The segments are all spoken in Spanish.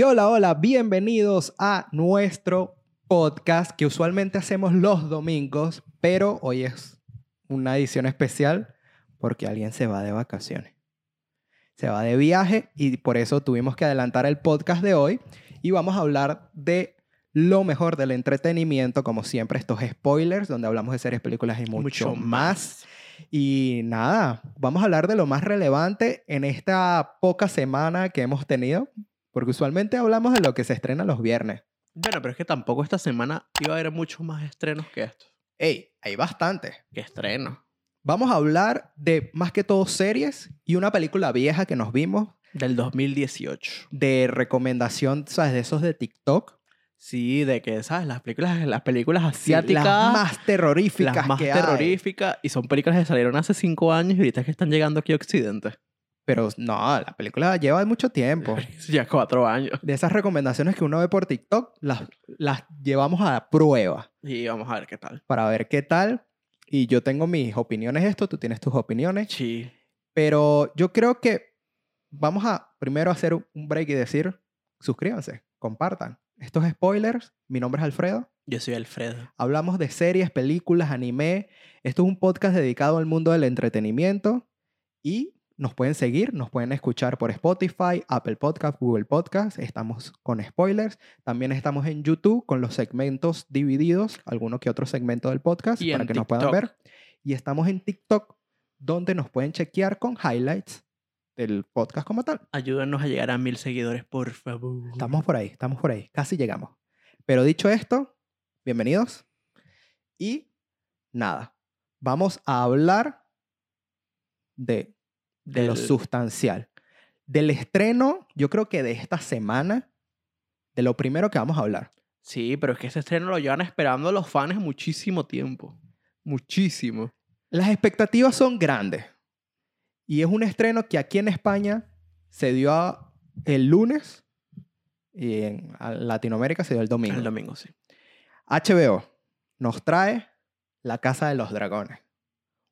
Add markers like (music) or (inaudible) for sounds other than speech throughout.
Y hola, hola, bienvenidos a nuestro podcast que usualmente hacemos los domingos, pero hoy es una edición especial porque alguien se va de vacaciones. Se va de viaje y por eso tuvimos que adelantar el podcast de hoy y vamos a hablar de lo mejor del entretenimiento, como siempre, estos spoilers, donde hablamos de series, películas y mucho, más. Y nada, vamos a hablar de lo más relevante en esta poca semana que hemos tenido, porque usualmente hablamos de lo que se estrena los viernes. Bueno, pero es que tampoco esta semana iba a haber muchos más estrenos que esto. Ey, hay bastante. ¿Qué estreno? Vamos a hablar de más que todo series y una película vieja que nos vimos Del 2018. de recomendación, ¿sabes? De esos de TikTok. Sí, de que, ¿sabes? Las películas, las películas asiáticas. Las más terroríficas las más que hay. terroríficas. Y son películas que salieron hace cinco años y ahorita es que están llegando aquí a Occidente. Pero no, la película lleva mucho tiempo. (laughs) ya cuatro años. De esas recomendaciones que uno ve por TikTok, las, las llevamos a prueba Y vamos a ver qué tal. para ver qué tal. Y yo tengo mis opiniones esto, tú tienes tus opiniones. Sí. Pero yo creo que vamos a primero hacer un break y decir, suscríbanse, compartan. Estos spoilers, mi nombre es Alfredo. Yo soy Alfredo. Hablamos de series, películas, anime. Esto es un podcast dedicado al mundo del entretenimiento y nos pueden seguir, nos pueden escuchar por Spotify, Apple Podcast, Google Podcast. Estamos con spoilers. También estamos en YouTube con los segmentos divididos, alguno que otro segmento del podcast Y para que nos puedan ver. Y estamos en TikTok donde nos pueden chequear con highlights del podcast como tal. Ayúdanos a llegar a mil seguidores, por favor. Estamos por ahí, estamos por ahí, casi llegamos. Pero dicho esto, bienvenidos. Y nada, vamos a hablar de, de lo sustancial. Del estreno, yo creo que de esta semana, de lo primero que vamos a hablar. Sí, pero es que ese estreno lo llevan esperando los fans muchísimo tiempo. Muchísimo. Las expectativas son grandes. Y es un estreno que aquí en España se dio a- el lunes y en Latinoamérica se dio el domingo. El domingo, sí. HBO nos trae La Casa de los Dragones,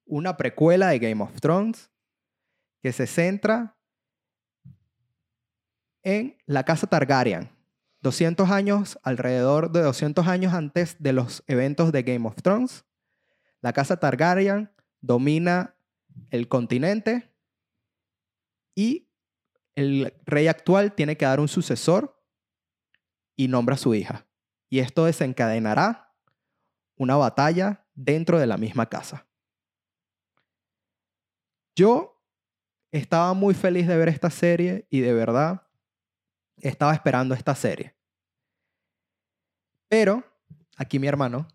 una precuela de Game of Thrones que se centra en la Casa Targaryen, 200 años, alrededor de 200 años antes de los eventos de Game of Thrones. La Casa Targaryen domina el continente y el rey actual tiene que dar un sucesor y nombra a su hija. Y esto desencadenará una batalla dentro de la misma casa. Yo estaba muy feliz de ver esta serie y de verdad estaba esperando esta serie. Pero aquí mi hermano,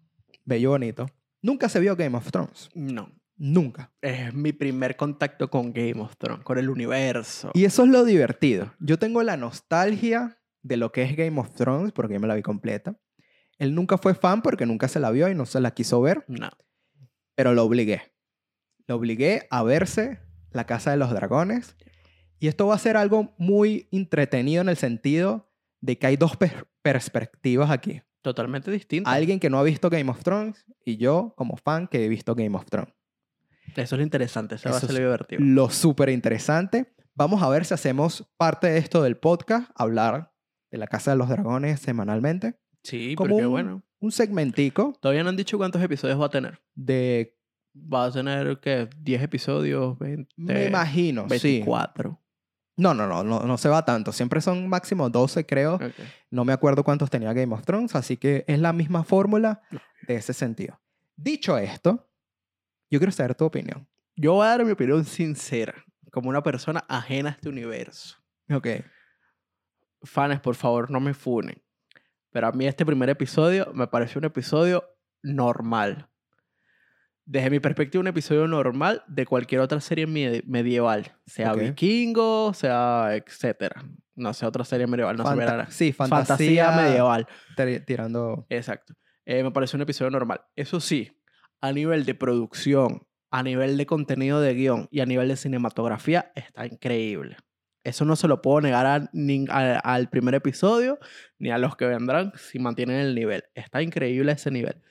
bello bonito, nunca se vio Game of Thrones. No. Nunca. Es mi primer contacto con Game of Thrones, con el universo. Y eso es lo divertido. Yo tengo la nostalgia de lo que es Game of Thrones porque yo me la vi completa. Él nunca fue fan porque nunca se la vio y no se la quiso ver. No. pero lo obligué. Lo obligué a verse La Casa de los Dragones. Y esto va a ser algo muy entretenido en el sentido de que hay dos per- perspectivas aquí. Totalmente distinto. Alguien que no ha visto Game of Thrones y yo como fan que he visto Game of Thrones. Eso es lo interesante, eso, va a ser lo divertido. Lo súper interesante. Vamos a ver si hacemos parte de esto del podcast, hablar de La Casa de los Dragones semanalmente. Sí, Como porque un, bueno. un segmentico Todavía no han dicho cuántos episodios va a tener. de... Va a tener, ¿qué? ¿10 episodios? 20, Me imagino, sí. 24. No, no, no, no, no se va tanto. Siempre son máximo 12, creo. No me acuerdo cuántos tenía Game of Thrones, así que es la misma fórmula de ese sentido. Dicho esto, yo quiero saber tu opinión. Yo voy a dar mi opinión sincera, como una persona ajena a este universo. Ok. Fans, por favor, no me funen. Pero a mí este primer episodio me pareció un episodio normal. Desde mi perspectiva, un episodio normal de cualquier otra serie medieval. Sea vikingo, sea etcétera. No sé, otra serie medieval. No Fanta- verá. sí, Fantasía, fantasía, medieval. tir- Tirando. Exacto. Eh, me pareció un episodio normal. Eso sí, a nivel de producción, a nivel de contenido de guion y a nivel de cinematografía, está increíble. Eso no se lo puedo negar a nin- a- al primer episodio ni a los que vendrán si mantienen el nivel. Está increíble ese nivel.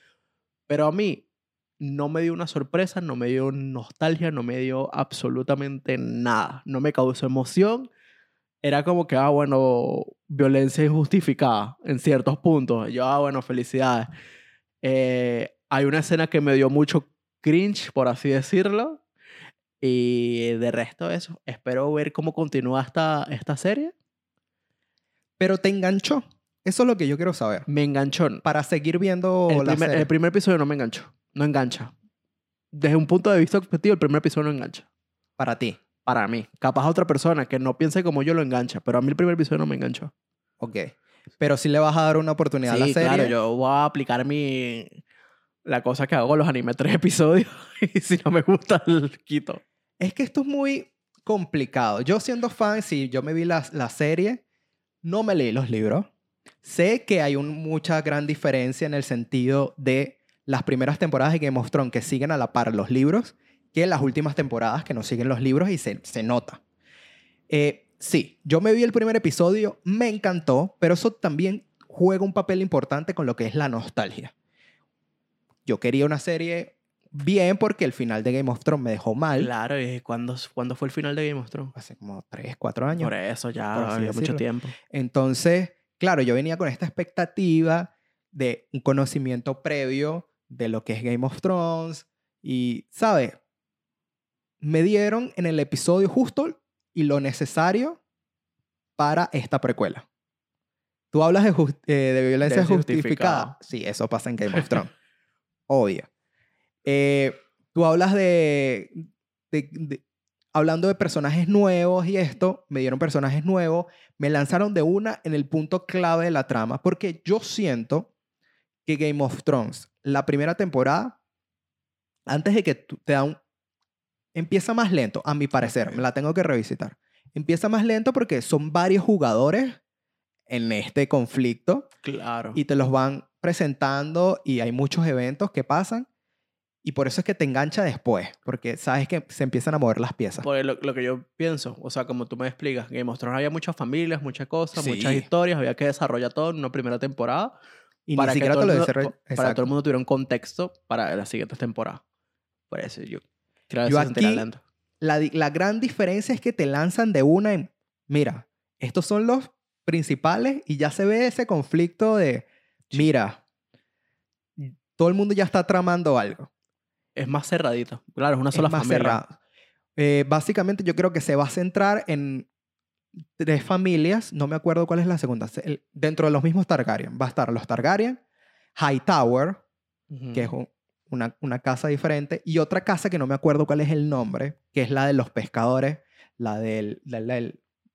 Pero a mí no me dio una sorpresa, no me dio nostalgia, no me dio absolutamente nada. No me causó emoción. era como que, ah, bueno, violencia injustificada en ciertos puntos. Yo, ah, bueno, felicidades. Eh, hay una escena que me dio mucho cringe, por así decirlo. Y de resto eso, espero ver cómo continúa esta, esta serie. Pero te enganchó. Eso es lo que yo quiero saber. Me enganchó. Para seguir viendo El la primer, serie. el primer episodio no me enganchó. No engancha. Desde un punto de vista objetivo, el primer episodio no engancha. Para ti. Para mí. Capaz a otra persona que no piense como yo lo engancha. Pero a mí el primer episodio no me enganchó. Ok. Pero sí le vas a dar una oportunidad a la serie. claro. Yo voy a aplicar mi... La cosa que hago con los animes tres episodios. (laughs) y si no me gusta, (laughs) el quito. Es que esto es muy complicado. Yo siendo fan, si yo me vi la, la serie, no me leí los libros. Sé que hay un- mucha gran diferencia en el sentido de las primeras temporadas de Game of Thrones que siguen a la par los libros que las últimas temporadas que no siguen los libros y se, se nota. Eh, sí, yo me vi el primer episodio, me encantó, pero eso también juega un papel importante con lo que es la nostalgia. Yo quería una serie bien porque el final de Game of Thrones me dejó mal. Claro, ¿y cuándo, cuándo fue el final de Game of Thrones? hace como 3, 4 años. Por eso ya por había mucho tiempo. Entonces, claro, yo venía con esta expectativa de un conocimiento previo de lo que es Game of Thrones y, ¿sabes? Me dieron en el episodio justo y lo necesario para esta precuela. Tú hablas de, eh, de violencia De justificada. Sí, eso pasa en Game of (laughs) Thrones. Obvio. Eh, tú hablas de- Hablando de personajes nuevos y esto, me dieron personajes nuevos, me lanzaron de una en el punto clave de la trama, porque yo siento que Game of Thrones, la primera temporada, antes de que te da un... Empieza más lento, a mi parecer, me la tengo que revisitar. Empieza más lento porque son varios jugadores en este conflicto Claro. y te los van presentando y hay muchos eventos que pasan y por eso es que te engancha después, porque sabes que se empiezan a mover las piezas. Porque lo, lo que yo pienso, o sea, como tú me explicas, Game of Thrones había muchas familias, muchas cosas, Sí. muchas historias, había que desarrollar todo en una primera temporada Y para ni que siquiera todo te el lo mundo- para que todo el mundo tuviera un contexto para las siguientes temporadas. Por eso yo creo que Yo aquí-. La, gran diferencia es que te lanzan de una en, mira, estos son los principales y ya se ve ese conflicto de, mira, todo el mundo ya está tramando algo. Es más cerradito. Claro, es una es sola más familia. cerrado. Eh, básicamente yo creo que se va a centrar en tres familias, no me acuerdo cuál es la segunda, se- el- dentro de los mismos Targaryen. Va a estar los Targaryen, Hightower, Ujú. que es un- una, una casa diferente, y otra casa que no me acuerdo cuál es el nombre, que es la de los pescadores, la del, la- la-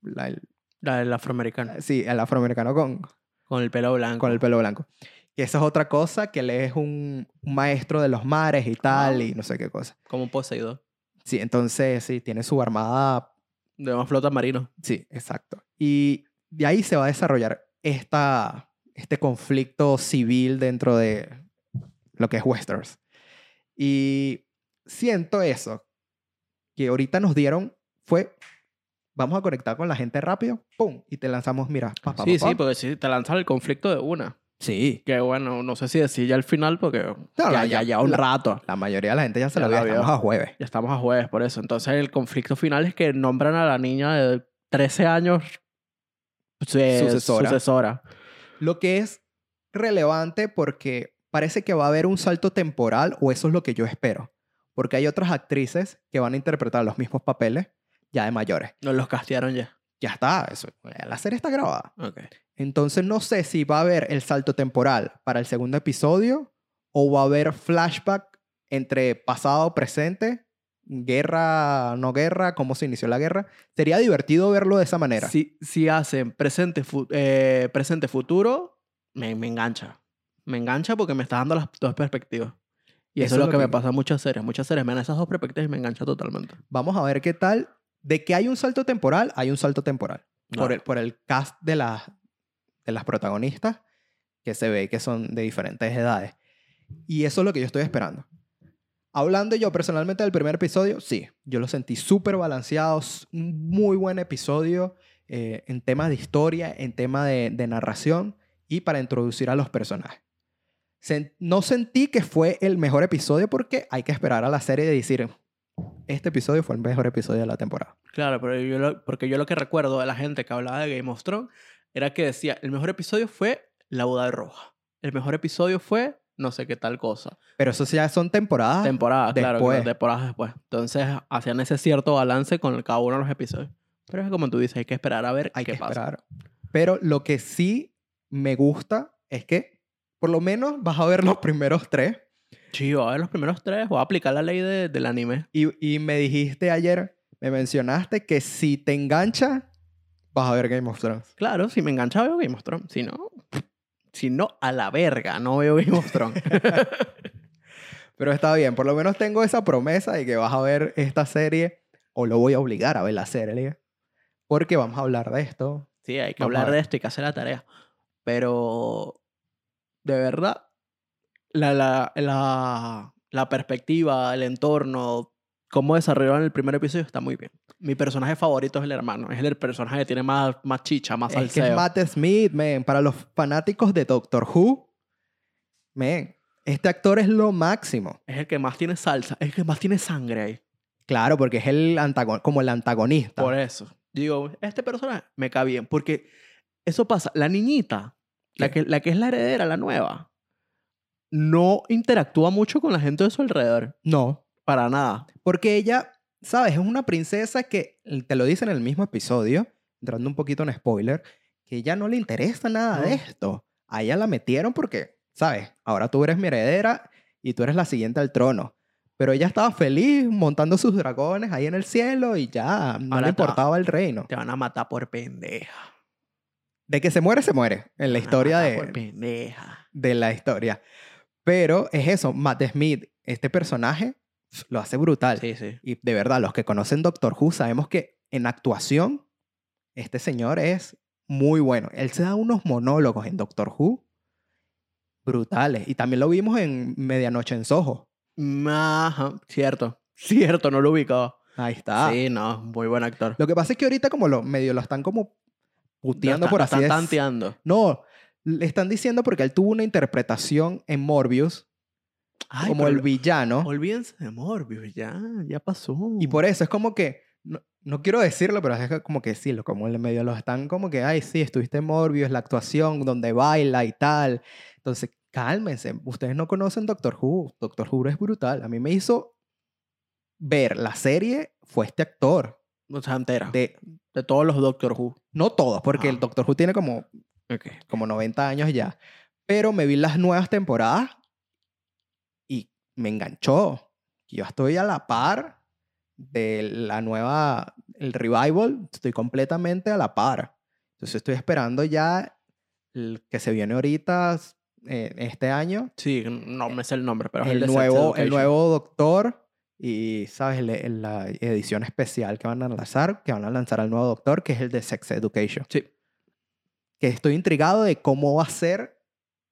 la- La del afroamericano. sí, el afroamericano con, Con el pelo blanco. con el pelo blanco. Que esa es otra cosa, que él es un, un maestro de los mares y tal, Ah. y no sé qué cosa. Como Poseidón. Sí, entonces sí, tiene su armada De más flota marino. Sí, exacto. Y de ahí se va a desarrollar esta, este conflicto civil dentro de lo que es Westeros. Y siento eso, que ahorita nos dieron, fue, vamos a conectar con la gente rápido, ¡pum! Y te lanzamos, mira, pa, pa, sí, pa, pa. sí, porque si te lanzas el conflicto de una. Sí, Que bueno, no sé si decir ya al final porque ya, ya, ya un la- rato. la mayoría de la gente ya se Ya vio, vio. estamos a jueves. Ya estamos a jueves por eso. Entonces el conflicto final es que nombran a la niña de 13 años Sucesora. sucesora. Lo que es relevante porque parece que va a haber un salto temporal, o eso es lo que yo espero. Porque hay otras actrices que van a interpretar los mismos papeles ya de mayores. Nos los castearon ya. Ya está, eso, la serie está grabada. Ok. Entonces no sé si va a haber el salto temporal para el segundo episodio o va a haber flashback entre pasado, presente, guerra, no guerra, cómo se inició la guerra. Sería divertido verlo de esa manera. Si, si hacen presente, fu- eh, presente futuro, me, me engancha. Me engancha porque me está dando las dos perspectivas. Y eso, es lo que, me pasa en muchas series. Muchas series me dan esas dos perspectivas y me engancha totalmente. Vamos a ver qué tal. De que hay un salto temporal, hay un salto temporal. Por, el, por el cast de, las de las protagonistas, que se ve que son de diferentes edades. Y eso es lo que yo estoy esperando. Hablando yo personalmente del primer episodio, sí, yo lo sentí súper balanceado, un muy buen episodio eh, en temas de historia, en tema de, de narración y para introducir a los personajes. Sen- no sentí que fue el mejor episodio porque hay que esperar a la serie de decir este episodio fue el mejor episodio de la temporada. Claro, pero yo lo- porque yo lo que recuerdo de la gente que hablaba de Game of Thrones era que decía, el mejor episodio fue La boda de roja. El mejor episodio fue no sé qué tal cosa. Pero eso ya son temporadas. Temporadas, claro, temporadas después. Entonces hacían ese cierto balance con cada uno de los episodios. Pero es como tú dices, hay que esperar a ver Hay qué que pasa. esperar. Pero lo que sí me gusta es que por lo menos vas a ver los primeros tres. Sí, voy a ver los primeros tres, voy a aplicar la ley de- del anime. Y, y me dijiste ayer, me mencionaste que si te engancha, vas a ver Game of Thrones. Claro, si me engancha veo Game of Thrones. Si no, si no, a la verga, no veo Game of Thrones. (laughs) Pero está bien, por lo menos tengo esa promesa de que vas a ver esta serie, o lo voy a obligar a ver la serie, porque vamos a hablar de esto. Sí, hay que Vamos hablar de esto y que hacer la tarea. Pero, de verdad, la, la, la, la perspectiva, el entorno, cómo desarrollaron el primer episodio está muy bien. Mi personaje favorito es el hermano. Es el personaje que tiene más, más chicha, más Es que salseo. es Matt Smith, man. Para los fanáticos de Doctor Who, man, este actor es lo máximo. Es el que más tiene salsa. Es el que más tiene sangre ahí. Claro, porque es el antagon- como el antagonista. Por eso. Digo, este personaje me cae bien. Porque eso pasa. La niñita, la que, la que es la heredera, la nueva, no interactúa mucho con la gente de su alrededor. No, Para nada. porque ella, ¿sabes? Es una princesa que, te lo dice en el mismo episodio, entrando un poquito en spoiler, que ella no le interesa nada de esto. A ella la metieron porque, ¿sabes? Ahora tú eres mi heredera y tú eres la siguiente al trono. Pero ella estaba feliz montando sus dragones ahí en el cielo y ya, no Ahora le importaba el reino. Te van a matar por pendeja. De que se muere, se muere. En la historia de, Por pendeja. de la historia. Pero es eso, Matt Smith, este personaje lo hace brutal. Sí, sí. Y de verdad, los que conocen Doctor Who sabemos que en actuación, este señor es muy bueno. Él se da unos monólogos en Doctor Who brutales. Y también lo vimos en Medianoche en Soho. Ajá, cierto. Cierto, no lo ubicaba. Ahí está. Sí, no, muy buen actor. Lo que pasa es que ahorita como lo medio lo están como puteando por está- así lo están decirlo. tanteando. No, le están diciendo porque él tuvo una interpretación en Morbius Ay, como el villano. Olvídense de Morbius, ya, ya pasó. Y por eso es como que, no, no quiero decirlo, pero es como que sí, como en el medio lo están como que, ay, sí, estuviste en Morbius, la actuación donde baila y tal. Entonces, cálmense, ustedes no conocen Doctor Who. Doctor Who es brutal. A mí me hizo ver la serie, fue este actor. O sea, entera. De, De, todos los Doctor Who. no todos, porque Ah. el Doctor Who tiene como, Ok. como 90 años ya. Pero me vi las nuevas temporadas y me enganchó. Yo estoy a la par de la nueva, el revival, estoy completamente a la par. Entonces estoy esperando ya el que se viene ahorita eh, este año, Sí, no me sé el nombre, pero el Sex nuevo, el nuevo Doctor y, ¿sabes? Le- el- la edición especial que van a lanzar, que van a lanzar al nuevo Doctor, que es el de Sex Education. Sí. Que estoy intrigado de cómo va a ser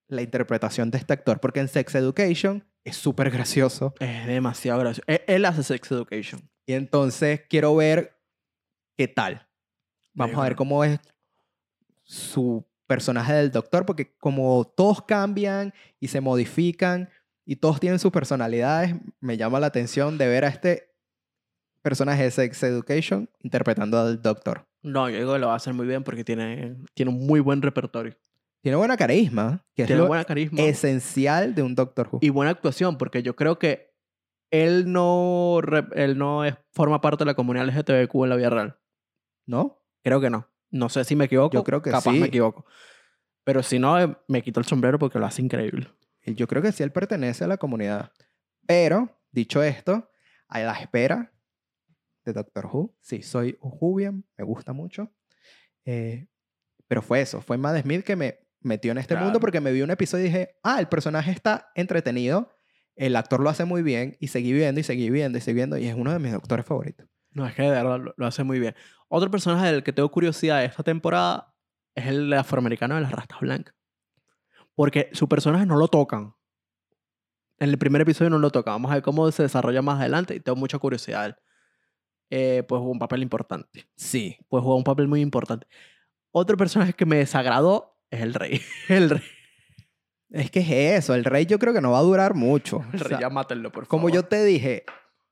la interpretación de este actor, porque en Sex Education es súper gracioso. Es demasiado gracioso. Él, él hace Sex Education. Y entonces quiero ver qué tal. Vamos a ver cómo es su personaje del doctor, porque como todos cambian y se modifican y todos tienen sus personalidades, me llama la atención de ver a este personaje de Sex Education interpretando al doctor. No, yo digo que lo va a hacer muy bien porque tiene, tiene un muy buen repertorio. Tiene buena carisma, que es Tiene lo buena carisma. esencial de un Doctor Who. y buena actuación, porque yo creo que él no, él no es, forma parte de la comunidad LGTBQ en la vida real. ¿No? Creo que no. No sé si me equivoco. Yo creo que Capaz sí. me equivoco. Pero si no, eh, me quito el sombrero porque lo hace increíble. Yo creo que sí él pertenece a la comunidad. Pero, dicho esto, a la espera de Doctor Who, sí, soy Whovian, me gusta mucho. Eh, pero fue eso, fue Matt Smith que me metió en este Claro. mundo porque me vi un episodio y dije, ah, el personaje está entretenido, el actor lo hace muy bien, y seguí viendo y seguí viendo y seguí viendo, y es uno de mis doctores favoritos. No, es que de verdad lo, lo hace muy bien. Otro personaje del que tengo curiosidad de esta temporada es el afroamericano de las rastas blancas. Porque su personaje no lo tocan. En el primer episodio no lo tocan. Vamos a ver cómo se desarrolla más adelante y tengo mucha curiosidad. Eh, pues jugó un papel importante. Sí. Pues jugó un papel muy importante. Otro personaje que me desagradó es el rey. (laughs) El rey. Es que es eso, el rey yo creo que no va a durar mucho. (laughs) El O rey, sea, ya mátenlo, por favor. como yo te dije,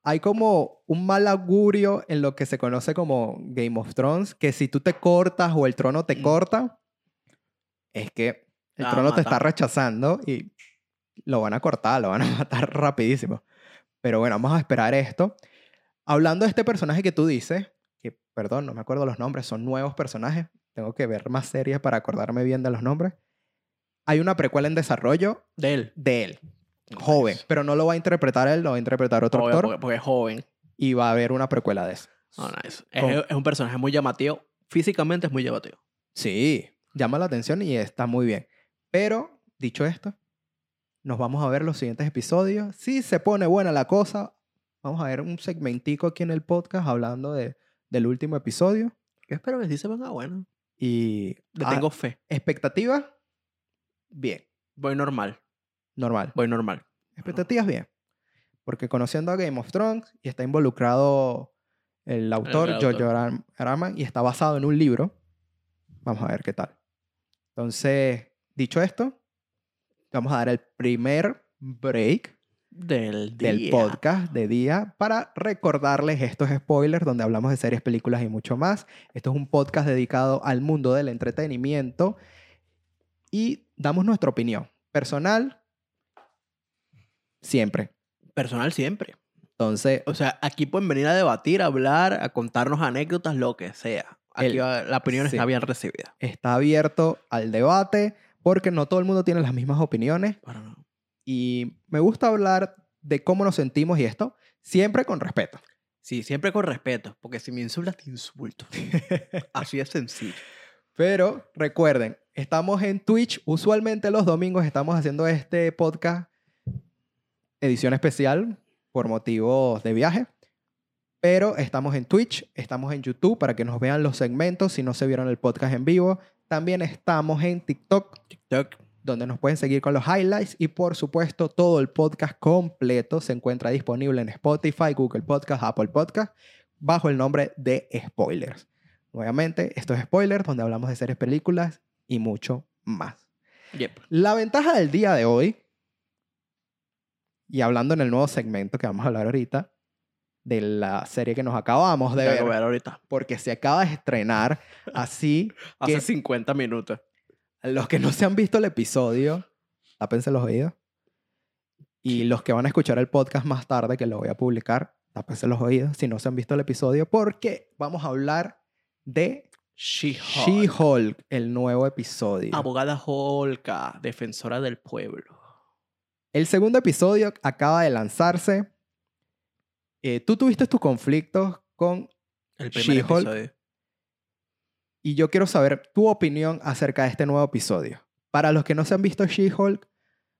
hay como un mal augurio en lo que se conoce como Game of Thrones, que si tú te cortas o el trono te Mm. corta, es que el trono te está rechazando y lo van a cortar, lo van a (laughs) matar rapidísimo. Pero bueno, vamos a esperar esto. Hablando de este personaje que tú dices, que perdón, no me acuerdo los nombres, son nuevos personajes, tengo que ver más series para acordarme bien de los nombres. Hay una precuela en desarrollo De él. de él, joven, Nice. pero no lo va a interpretar él, lo va a interpretar otro Obvio, actor porque, porque es joven. y va a haber una precuela de eso. Oh, nice. Es, es un personaje muy llamativo. Físicamente es muy llamativo. Sí, llama la atención y está muy bien. Pero, dicho esto, nos vamos a ver los siguientes episodios. Si se pone buena la cosa, vamos a ver un segmentico aquí en el podcast hablando de, del último episodio. Yo espero que sí se venga bueno. Y Le ah, tengo fe. expectativas, bien, Voy normal. normal. Voy normal. Expectativas, bien. Porque conociendo a Game of Thrones y está involucrado el autor, El George. R. Martin, y está basado en un libro, vamos a ver qué tal. Entonces, dicho esto, vamos a dar el primer break Del, del día. podcast de día para recordarles estos spoilers donde hablamos de series, películas y mucho más. Esto es un podcast dedicado al mundo del entretenimiento y damos nuestra opinión personal siempre. Personal siempre. Entonces, O sea, aquí pueden venir a debatir, a hablar, a contarnos anécdotas, lo que sea. Aquí El- va- la opinión sí. está bien recibida. está abierto al debate porque no todo el mundo tiene las mismas opiniones. Y me gusta hablar de cómo nos sentimos y esto siempre con respeto. Sí, siempre con respeto, porque si me insultas, te insulto. (laughs) Así de sencillo. Pero recuerden, estamos en Twitch. Usualmente los domingos estamos haciendo este podcast edición especial por motivos de viaje. Pero estamos en Twitch, estamos en YouTube para que nos vean los segmentos si no se vieron el podcast en vivo. También estamos en TikTok, TikTok. Donde nos pueden seguir con los highlights. Y por supuesto, todo el podcast completo se encuentra disponible en Spotify, Google Podcast, Apple Podcast, bajo el nombre de Spoilers. Nuevamente, esto es Spoilers, donde hablamos de series, películas y mucho más. Yep. La ventaja del día de hoy, y hablando en el nuevo segmento que vamos a hablar ahorita, de la serie que nos acabamos de que ver, ver ahorita. porque se acaba de estrenar, así (laughs) Hace ¿Qué? 50 minutos. Los que no se han visto el episodio, tápense los oídos. Y los que van a escuchar el podcast más tarde, que lo voy a publicar, tápense los oídos si no se han visto el episodio, porque vamos a hablar de She-Hulk. She-Hulk, el nuevo episodio. Abogada Holka, defensora del pueblo. El segundo episodio acaba de lanzarse. Eh, tú tuviste tus conflictos con... El primer She-Hulk. Y yo quiero saber tu opinión acerca de este nuevo episodio. Para los que no se han visto She-Hulk,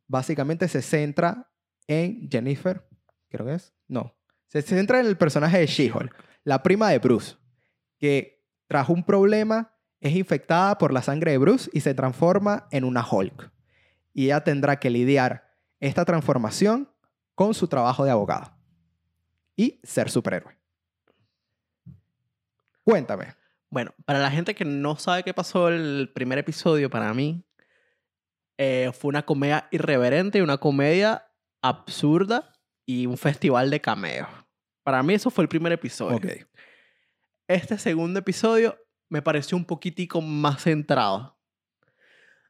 básicamente se centra en Jennifer, creo que es. No. Se centra en el personaje de She-Hulk, la prima de Bruce, que tras un problema es infectada por la sangre de Bruce y se transforma en una Hulk. Y ella tendrá que lidiar esta transformación con su trabajo de abogada y ser superhéroe. Cuéntame. Bueno, para la gente que no sabe qué pasó el primer episodio, para mí eh, fue una comedia irreverente y una comedia absurda y un festival de cameos. Para mí eso fue el primer episodio. Ok. Este segundo episodio me pareció un poquitico más centrado.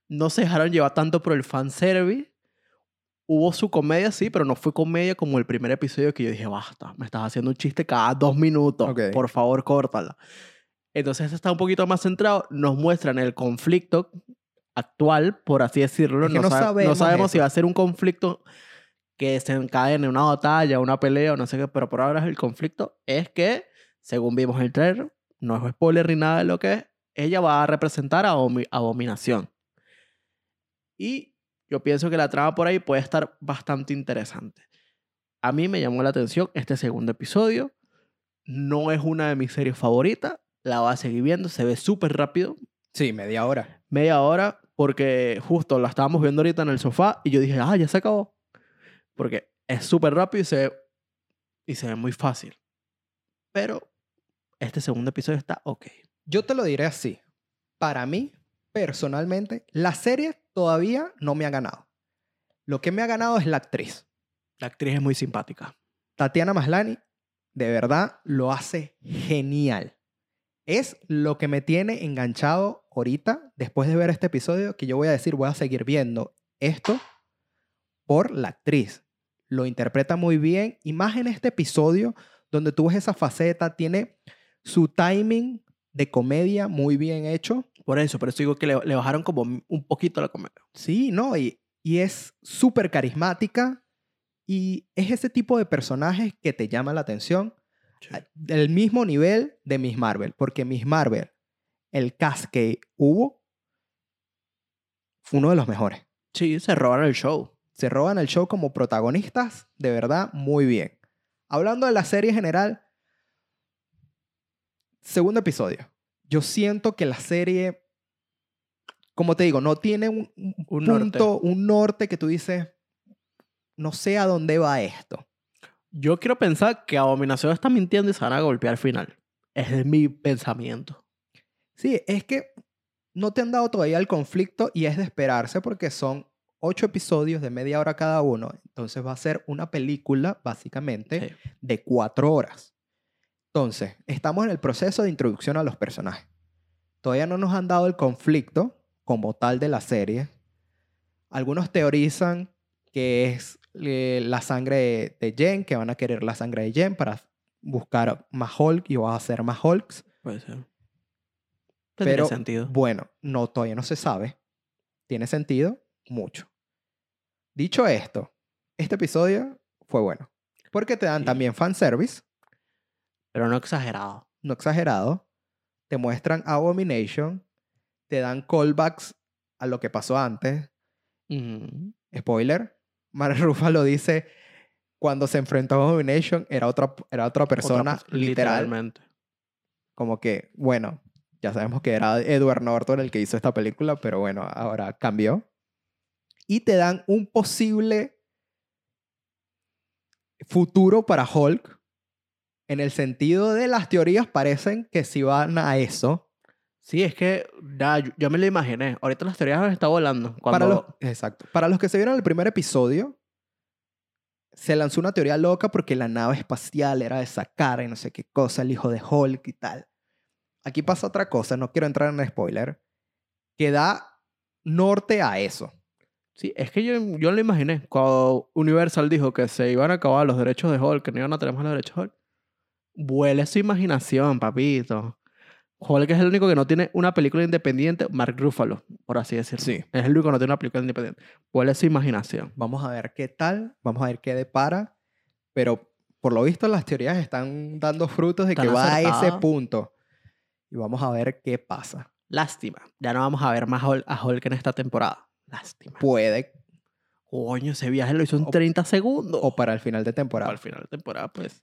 No se dejaron llevar tanto por el fanservice. Hubo su comedia, sí, pero no fue comedia como el primer episodio que yo dije, basta, me estás haciendo un chiste cada dos minutos. Ok. Por favor, córtala. Entonces está un poquito más centrado. Nos muestran el conflicto actual, por así decirlo. Es que no sabe- sabemos sabemos si va a ser un conflicto que desencadene una batalla, una pelea o no sé qué, pero por ahora el conflicto es que, según vimos el trailer, no es spoiler ni nada de lo que es, ella va a representar a Abomi- Abominación. Y yo pienso que la trama por ahí puede estar bastante interesante. A mí me llamó la atención este segundo episodio. No es una de mis series favoritas. La voy a seguir viendo. Se ve súper rápido. Sí, media hora. Media hora. Porque justo la estábamos viendo ahorita en el sofá. Y yo dije, ah, ya se acabó. Porque es súper rápido y se, ve, y se ve muy fácil. Pero este segundo episodio está ok. Yo te lo diré así. Para mí, personalmente, la serie todavía no me ha ganado. Lo que me ha ganado es la actriz. La actriz es muy simpática. Tatiana Maslani de verdad lo hace genial. Es lo que me tiene enganchado ahorita, después de ver este episodio, que yo voy a decir, voy a seguir viendo esto por la actriz. Lo interpreta muy bien y más en este episodio donde tú ves esa faceta, tiene su timing de comedia muy bien hecho. Por eso, por eso digo que le, le bajaron como un poquito la comedia. Sí, ¿no? Y, y es súper carismática y es ese tipo de personaje que te llama la atención del mismo nivel de Miss Marvel, porque Miss Marvel, el cast que hubo, fue uno de los mejores. Sí, se roban el show. Se roban el show como protagonistas, de verdad, muy bien. Hablando de la serie general, segundo episodio. Yo siento que la serie, como te digo, no tiene un, un Un punto, norte. un norte que tú dices, no sé a dónde va esto. Yo quiero pensar que Abominación está mintiendo y se van a golpear al final. Ese es mi pensamiento. Sí, es que no te han dado todavía el conflicto y es de esperarse porque son ocho episodios de media hora cada uno. Entonces va a ser una película, básicamente, Sí. de cuatro horas. Entonces, estamos en el proceso de introducción a los personajes. Todavía no nos han dado el conflicto como tal de la serie. Algunos teorizan que es eh, la sangre de, de Jen, que van a querer la sangre de Jen para buscar más Hulk y vas a hacer más Hulks. Puede ser. Pero Tendría sentido. bueno, no, todavía no se sabe. Tiene sentido mucho. Dicho esto, este episodio fue bueno. Porque te dan Sí. también fanservice, Pero no exagerado. no exagerado. Te muestran Abomination. Te dan callbacks a lo que pasó antes. Spoiler. Mark Ruffalo dice, cuando se enfrentó a Abomination era otra, era otra persona, Otra literal. Literalmente. como que, bueno, ya sabemos que era Edward Norton el que hizo esta película, pero bueno, ahora cambió. Y te dan un posible futuro para Hulk, en el sentido de las teorías parecen que si van a eso. Sí, es que ya, yo, yo me lo imaginé. Ahorita las teorías están volando. Cuando... Para los, exacto. Para los que se vieron el primer episodio, se lanzó una teoría loca porque la nave espacial era de Sakara y no sé qué cosa, el hijo de Hulk y tal. Aquí pasa otra cosa, no quiero entrar en spoiler, que da norte a eso. Sí, es que yo, yo lo imaginé. Cuando Universal dijo que se iban a acabar los derechos de Hulk, que no iban a tener más los derechos de Hulk. Vuele su imaginación, papito. Hulk es el único que no tiene una película independiente. Mark Ruffalo, por así decirlo. Sí. Es el único que no tiene una película independiente. Vuele su imaginación. Vamos a ver qué tal, vamos a ver qué depara, pero por lo visto las teorías están dando frutos de que va a ese punto. Y vamos a ver qué pasa. Lástima. Ya no vamos a ver más a Hulk en esta temporada. Lástima. Puede, Coño, ese viaje lo hizo en O- 30 segundos. o para el final de Para temporada. el final de temporada, pues.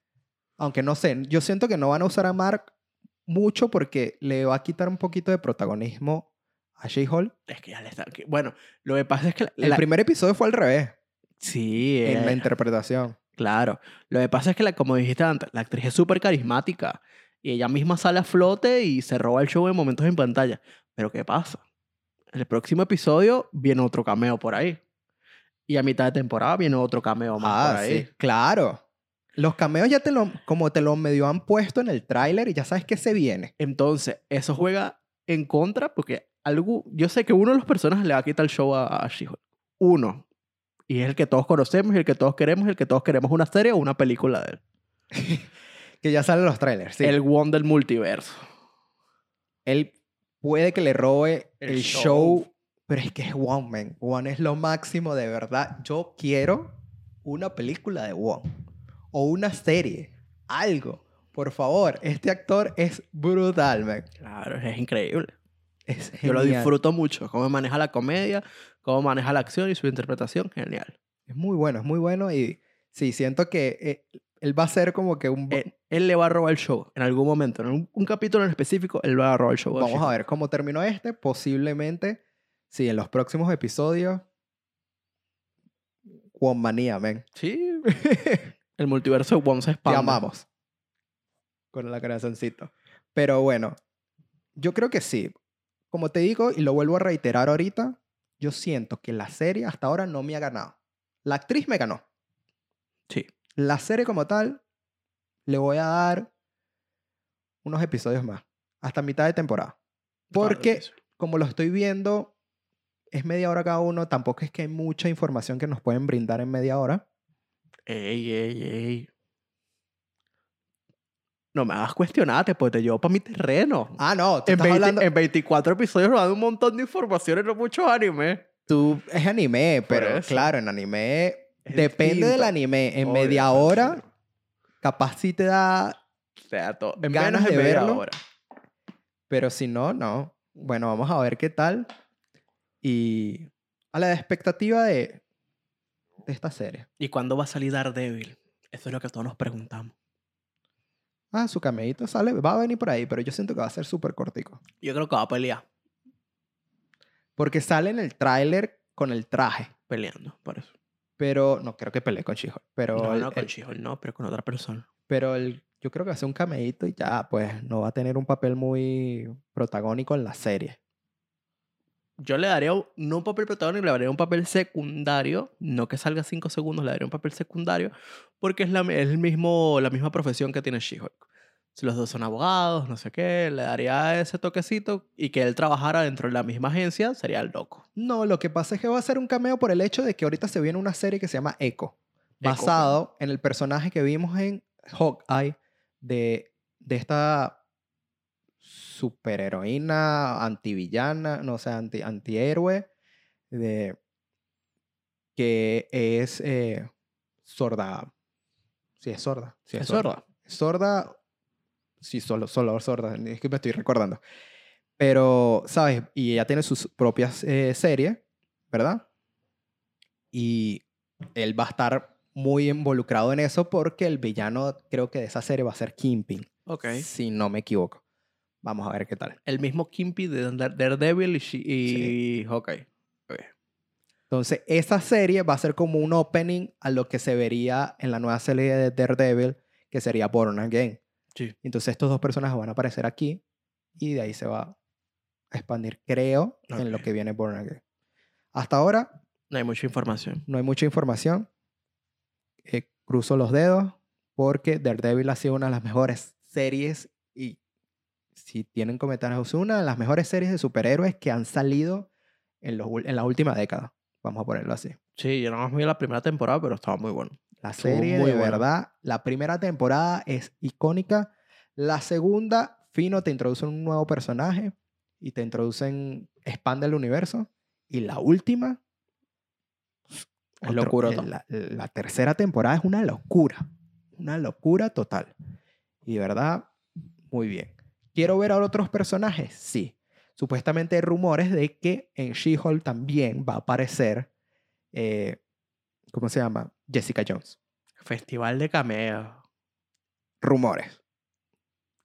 Aunque no sé, yo siento que no van a usar a Mark mucho porque le va a quitar un poquito de protagonismo a She-Hulk. Es que ya le está. que- Bueno, lo que pasa es que. la- El la- primer episodio fue al revés Sí, en la eh, interpretación. Claro. Lo que pasa es que, la, como dijiste antes, la actriz es súper carismática. Y ella misma sale a flote y se roba el show en momentos en pantalla. Pero ¿qué pasa? En el próximo episodio viene otro cameo por ahí. Y a mitad de temporada viene otro cameo más por Ah, ahí. sí, claro. Los cameos ya te lo, como te lo medio han puesto en el tráiler y ya sabes que se viene. Entonces, eso juega en contra porque algo, yo sé que uno de los personajes le va a quitar el show a, a She-Hulk. Uno. Y es el que todos conocemos y el que todos queremos y el que todos queremos una serie o una película de él. (laughs) Que ya salen los trailers, sí. El One del multiverso. Él puede que le robe El el, show. show. pero es que es One, man. One es lo máximo, de verdad. Yo quiero una película de One. O una serie. Algo. Por favor, este actor es brutal, man. Claro, es increíble. Es Yo lo disfruto mucho. Cómo maneja la comedia, cómo maneja la acción y su interpretación. Genial. Es muy bueno, es muy bueno. Y sí, siento que eh, él va a ser como que un... Él, él le va a robar el show en algún momento. En un, un capítulo en específico, él va a robar el show. Vamos a ver cómo terminó este. Posiblemente, sí, en los próximos episodios. One Manía, man. Sí. (laughs) El multiverso de One se Te expande. amamos. Con el corazoncito. Pero bueno, yo creo que sí. Como te digo, y lo vuelvo a reiterar ahorita, yo siento que la serie hasta ahora no me ha ganado. La actriz me ganó. Sí. La serie como tal le voy a dar unos episodios más, hasta mitad de temporada. Porque Claro, como lo estoy viendo, es media hora cada uno, tampoco es que hay mucha información que nos pueden brindar en media hora. Ey, ey, ey. No me hagas cuestionarte, pues te llevo para mi terreno. Ah, no, tú en, estás 20 hablando... en 24 episodios nos dan un montón de informaciones, no muchos animes. Tú, es anime, pero claro, en anime... Es depende del anime. En Obvio, media hora, capaz sí te da... O sea, to- en Ganas menos de de media verlo. hora. Pero si no, no. Bueno, vamos a ver qué tal. Y a la expectativa de, de esta serie. ¿Y cuándo va a salir Daredevil? Eso es lo que todos nos preguntamos. Ah, su cameíto sale, va a venir por ahí, pero yo siento que va a ser súper cortico. Yo creo que va a pelear Porque sale en el tráiler con el traje. peleando, por eso. Pero no creo que pelee con she Pero, no, el- no con She-Hulk, no, pero con otra persona. pero el- yo creo que va a ser un cameíto y ya, pues no va a tener un papel muy protagónico en la serie. Yo le daría no un papel protagónico, le daría un papel secundario. No que salga cinco segundos, le daría un papel secundario. Porque es la, es el mismo, la misma profesión que tiene She-Hulk. Si los dos son abogados, no sé qué, le daría ese toquecito y que él trabajara dentro de la misma agencia, sería el loco. No, lo que pasa es que va a ser un cameo por el hecho de que ahorita se viene una serie que se llama Echo, basado en el personaje que vimos en Hawkeye de, de esta superheroína, antivillana, no sé, anti, antihéroe, de, que es eh, sorda. Sí, es sorda. Sí, ¿Es sorda? Sorda, sí, solo, solo sorda, es que me estoy recordando. Pero, ¿sabes? Y ella tiene sus propias eh, series, ¿verdad? Y él va a estar muy involucrado en eso porque el villano, creo que de esa serie va a ser Kingpin, Ok. si no me equivoco. Vamos a ver qué tal. El mismo Kimpy de Dare- Daredevil y, She- y Hawkeye. Ok. Entonces, esa serie va a ser como un opening a lo que se vería en la nueva serie de Daredevil, que sería Born Again. Sí. Entonces, estos dos personajes van a aparecer aquí y de ahí se va a expandir, creo, en lo que viene Born Again. Hasta ahora, No hay mucha información. no hay mucha información. Eh, cruzo los dedos porque Daredevil ha sido una de las mejores series y si tienen comentarios, es una de las mejores series de superhéroes que han salido en, los en la última década. Vamos a ponerlo así. Sí, yo no más vi la primera temporada, pero estaba muy bueno. La serie muy de buena. verdad, la primera temporada es icónica. La segunda, fino, te introducen un nuevo personaje y te introducen, expande el universo. Y la última, Es eh, La, la tercera temporada es una locura. Una locura total. Y de verdad, muy bien. ¿Quiero ver a otros personajes? Sí. Supuestamente hay rumores de que en She-Hulk también va a aparecer, eh, ¿cómo se llama? Jessica Jones. Festival de cameos. Rumores.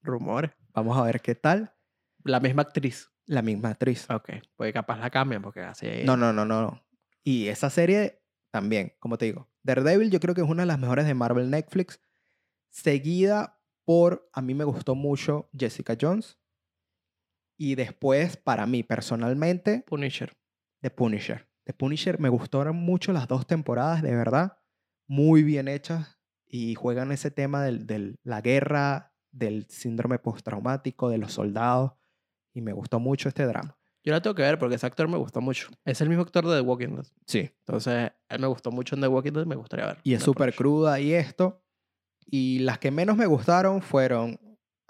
Rumores. Vamos a ver qué tal. La misma actriz. La misma actriz. Ok. Pues capaz la cambian porque así. No, no, no, no, no. Y esa serie también, como te digo. Daredevil yo creo que es una de las mejores de Marvel Netflix. Seguida por, a mí me gustó mucho Jessica Jones. Y después, para mí personalmente, Punisher. The Punisher. The Punisher me gustaron mucho las dos temporadas, de verdad. Muy bien hechas. Y juegan ese tema de la guerra, del síndrome postraumático, de los soldados. Y me gustó mucho este drama. Yo la tengo que ver porque ese actor me gustó mucho. Es el mismo actor de The Walking Dead. Sí. Entonces, él me gustó mucho en The Walking Dead. Me gustaría ver. Y es súper cruda y esto. Y las que menos me gustaron fueron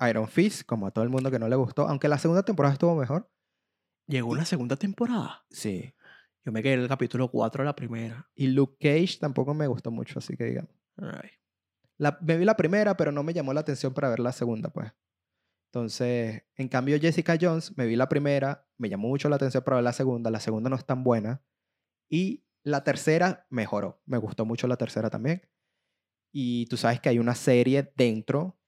Iron Fist, como a todo el mundo que no le gustó. Aunque la segunda temporada estuvo mejor. Llegó una segunda temporada. Sí. Yo me quedé en el capítulo 4 de la primera. Y Luke Cage tampoco me gustó mucho, así que digamos. La, me vi la primera, pero no me llamó la atención para ver la segunda, pues. Entonces, en cambio, Jessica Jones, me vi la primera, me llamó mucho la atención para ver la segunda. La segunda no es tan buena. Y la tercera mejoró. Me gustó mucho la tercera también. Y tú sabes que hay una serie dentro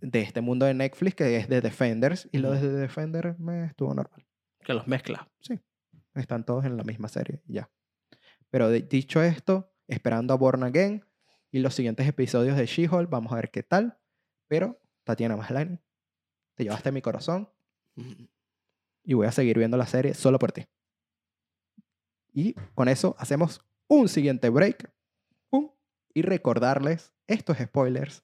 de este mundo de Netflix que es de Defenders. Y lo de Defenders me estuvo normal. Que los mezcla. Sí. Están todos en la misma serie. Ya. Pero de- dicho esto, esperando a Born Again y los siguientes episodios de She-Hulk, vamos a ver qué tal. Pero, Tatiana Maslany, te llevaste mi corazón y voy a seguir viendo la serie solo por ti. Y con eso hacemos un siguiente break. Y recordarles estos spoilers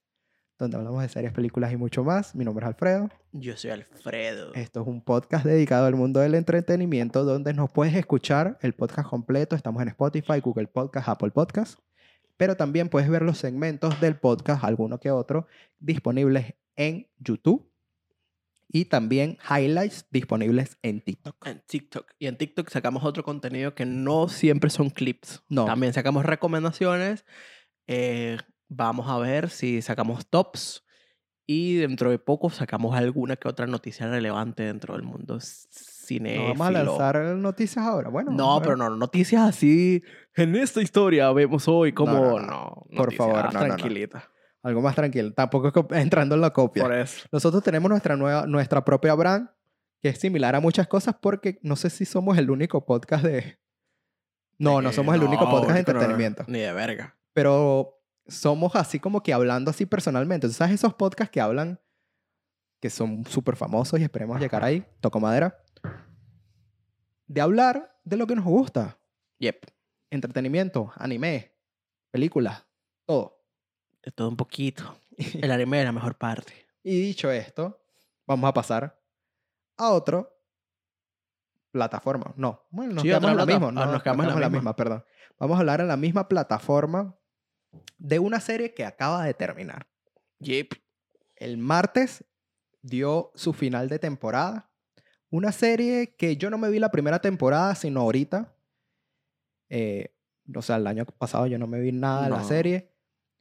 donde hablamos de series, películas y mucho más. Mi nombre es Alfredo. Yo soy Alfredo. Esto es un podcast dedicado al mundo del entretenimiento donde nos puedes escuchar el podcast completo. Estamos en Spotify, Google Podcast, Apple Podcast. Pero también puedes ver los segmentos del podcast, alguno que otro, disponibles en YouTube. Y también highlights disponibles en TikTok. En TikTok. Y en TikTok sacamos otro contenido que no siempre son clips. No. También sacamos recomendaciones. Eh, vamos a ver si sacamos tops. Y dentro de poco sacamos alguna que otra noticia relevante dentro del mundo cine. No vamos a lanzar noticias ahora. Bueno, No, pero no, noticias así. En esta historia vemos hoy como. no, No, no. Por favor, no, no, no. tranquilita. Algo más tranquilo. Tampoco (laughs) entrando en la copia. Por eso. Nosotros tenemos nuestra, nueva, nuestra propia brand, que es similar a muchas cosas, porque no sé si somos el único podcast de... No, no Eh, somos el único podcast de entretenimiento. Ni de verga. Pero somos así como que hablando así personalmente. ¿Tú ¿Sabes esos podcasts que hablan, que son súper famosos y esperemos llegar ahí? Toco madera. De hablar de lo que nos gusta. Yep. Entretenimiento, anime, películas, todo. De todo un poquito. (laughs) El anime es la mejor parte. Y dicho esto, vamos a pasar a otro plataforma. No, bueno, nos Sí, quedamos en la misma. No, nos quedamos en la misma. perdón. Vamos a hablar en la misma plataforma de una serie que acaba de terminar. Yep. El martes dio su final de temporada. Una serie que yo no me vi la primera temporada, sino ahorita. Eh, o sea, el año pasado yo no me vi nada de la serie.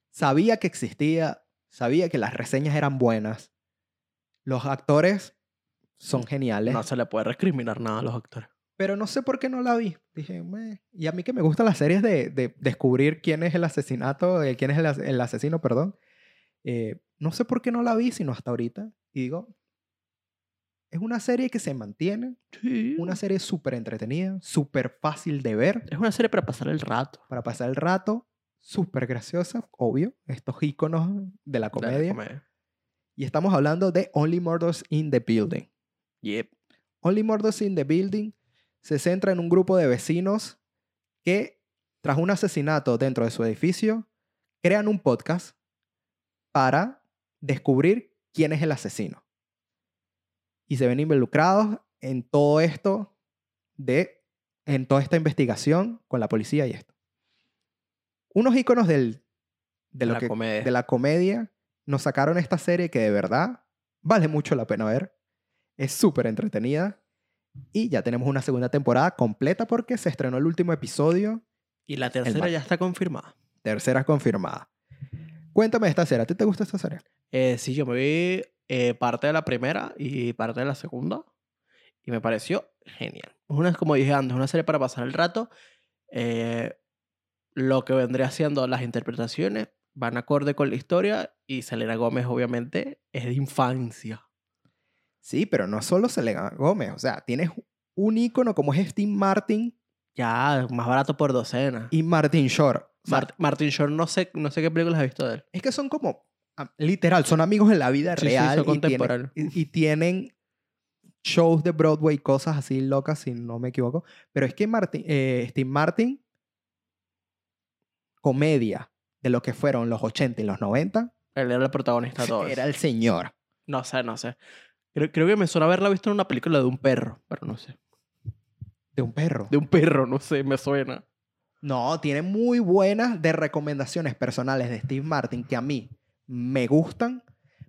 Sabía que existía, sabía que las reseñas eran buenas. Los actores son geniales, No se le puede recriminar nada a los actores. pero no sé por qué no la vi. Dije, "Meh". y a mí que me gustan las series de, de descubrir quién es el asesinato, eh, quién es el, as- el asesino, perdón. Eh, no sé por qué no la vi, sino hasta ahorita. Y digo, es una serie que se mantiene, Sí. una serie súper entretenida, súper fácil de ver Es una serie para pasar el rato. para pasar el rato, súper graciosa, obvio, estos iconos de la de la comedia. comedia. Y estamos hablando de Only Murders in the Building. Yep. Only Murders in the Building se centra en un grupo de vecinos que, tras un asesinato dentro de su edificio, crean un podcast para descubrir quién es el asesino. Y se ven involucrados en todo esto de, en toda esta investigación con la policía y esto. Unos íconos del, de, lo la que, comedia. de la comedia nos sacaron esta serie que de verdad vale mucho la pena ver. Es súper entretenida. Y ya tenemos una segunda temporada completa porque se estrenó el último episodio. Y la tercera ya está confirmada. Tercera confirmada. Cuéntame esta serie. ¿A ti te gusta esta serie? Eh, sí, yo me vi eh, parte de la primera y parte de la segunda. Y me pareció genial. Es una, como dije antes, una serie para pasar el rato. Eh, lo que vendría siendo las interpretaciones van acorde con la historia. Y Selena Gómez, obviamente, es de infancia. Sí, pero no solo Selena Gómez. O sea, tienes un ícono como es Steve Martin Ya, más barato por docena. y Martin Short. O sea, Mart- Martin Short, no sé, no sé qué películas has visto de él. es que son como, ah, literal, son amigos en la vida Sí, sí, real. y tienen- contemporáneos. y, y tienen shows de Broadway, cosas así locas, si no me equivoco. Pero es que Martin, eh, Steve Martin, comedia de lo que fueron los 80 y los 90, Él era el protagonista de todo. era el señor. No sé, no sé. Creo, creo que me suena haberla visto en una película de un perro, pero no sé. De un perro. De un perro, no sé, me suena. No, tiene muy buenas de recomendaciones personales de Steve Martin que a mí me gustan.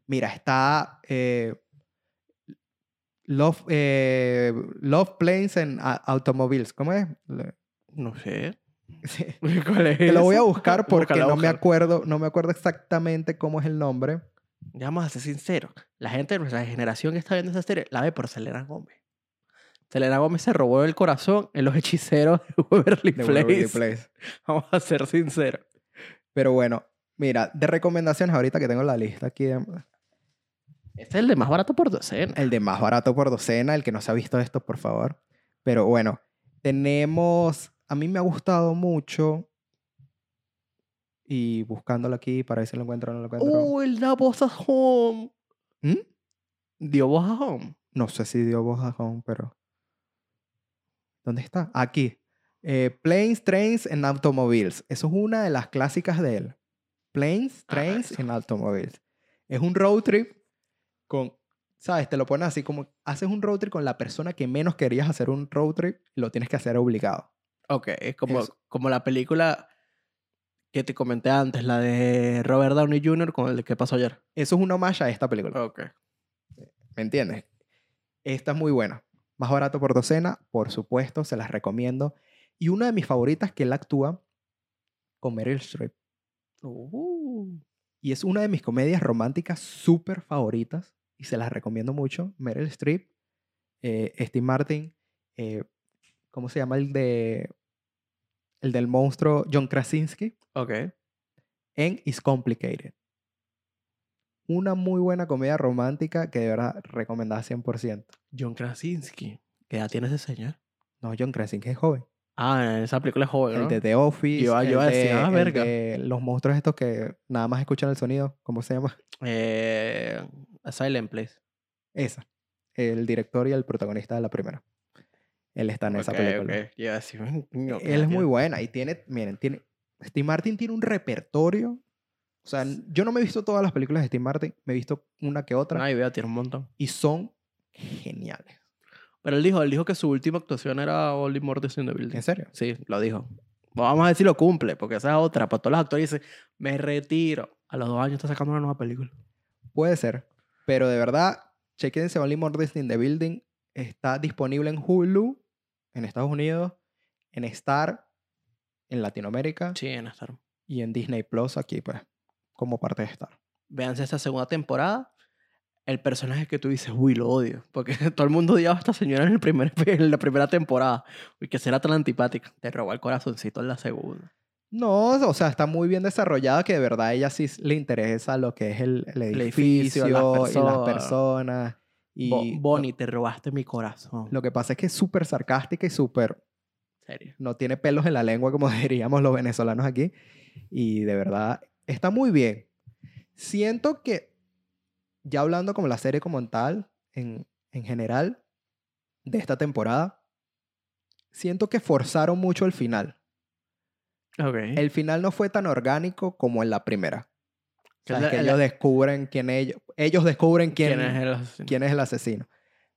Mira, está eh, Love, eh, Love Planes and Automobiles. ¿Cómo es? No sé. Sí. (laughs) ¿Cuál es Te lo voy a buscar porque Búscala, no me acuerdo, no me acuerdo exactamente cómo es el nombre. Ya vamos a ser sinceros. La gente de nuestra generación que está viendo esa serie la ve por Selena Gómez. Selena Gómez se robó el corazón en los hechiceros de (laughs) Waverly de Place. Waverly Place. (laughs) Vamos a ser sinceros. Pero bueno, mira, de recomendaciones ahorita que tengo la lista aquí, de- Este es el de más barato por docena. el de más barato por docena, el que no se ha visto esto, por favor. Pero bueno, tenemos, a mí me ha gustado mucho y buscándolo aquí para ver si lo encuentro o no lo encuentro. Oh, el da voz a home. ¿Mm? Dio voz a home. No sé si dio voz a home, pero... ¿Dónde está? Aquí. Eh, Planes, Trains and Automobiles. Eso es una de las clásicas de él. Planes, Ah, Trains eso. and Automobiles. Es un road trip con, ¿sabes? Te lo pones así como, haces un road trip con la persona que menos querías hacer un road trip, lo tienes que hacer obligado. Ok, es como, Eso. como la película que te comenté antes, la de Robert Downey Jr. con el ¿Qué pasó ayer? Eso es una malla a esta película. Ok. ¿Me entiendes? Esta es muy buena. Más barato por docena, por supuesto, se las recomiendo. Y una de mis favoritas que él actúa con Meryl Streep. Uh, Y es una de mis comedias románticas súper favoritas y se las recomiendo mucho. Meryl Streep, eh, Steve Martin, eh, ¿cómo se llama el de el del monstruo John Krasinski ok. en Is Complicated. Una muy buena comedia romántica que de verdad recomendada 100%. John Krasinski. ¿Qué edad tiene ese señor? No, John Krasinski es joven. Ah, esa película es joven, El ¿no? de The Office. Yo yo el iba a decir, de- ah, el verga. de los monstruos estos que nada más escuchan el sonido. ¿Cómo se llama? (laughs) Eh, Silent Place. Esa. El director y el protagonista de la primera. Él está en esa película. ok. Yo iba a decir, coño, ¿qué Él es muy buena y tiene, miren, tiene, Steve Martin tiene un repertorio. O sea, yo no me he visto todas las películas de Steve Martin, me he visto una que otra Ay, vea, tiene un montón. y son geniales. Pero él dijo, él dijo que su última actuación era Only Murders in the Building. ¿En serio? Sí, lo dijo. Vamos a ver si lo cumple, porque esa es otra. Para todos los actores dicen, me retiro. A los dos años está sacando una nueva película. Puede ser. Pero de verdad, chequense Only Murders in the Building. Está disponible en Hulu, en Estados Unidos, en Star, en Latinoamérica Sí, en Star. y en Disney Plus aquí, pues, como parte de Star. Véanse esta segunda temporada. El personaje que tú dices, uy, lo odio. Porque (laughs) todo el mundo odiaba a esta señora en, el primer, (laughs) en la primera temporada. Uy, que será tan antipática. Te robó el corazoncito en la segunda. No, o sea, está muy bien desarrollada que de verdad ella sí le interesa lo que es el, el edificio, edificio, las y las personas. Y Bo- Bonnie, te robaste mi corazón. lo que pasa es que es súper sarcástica y súper serio. no tiene pelos en la lengua, como (laughs) diríamos los venezolanos aquí. Y de verdad, está muy bien. Siento que, ya hablando como la serie como tal, en, en general, de esta temporada, siento que forzaron mucho el final. Ok. El final no fue tan orgánico como en la primera. O sea, El- es que el- ellos descubren quién ellos, ellos descubren quién, ¿Quién es el asesino? quién es el asesino.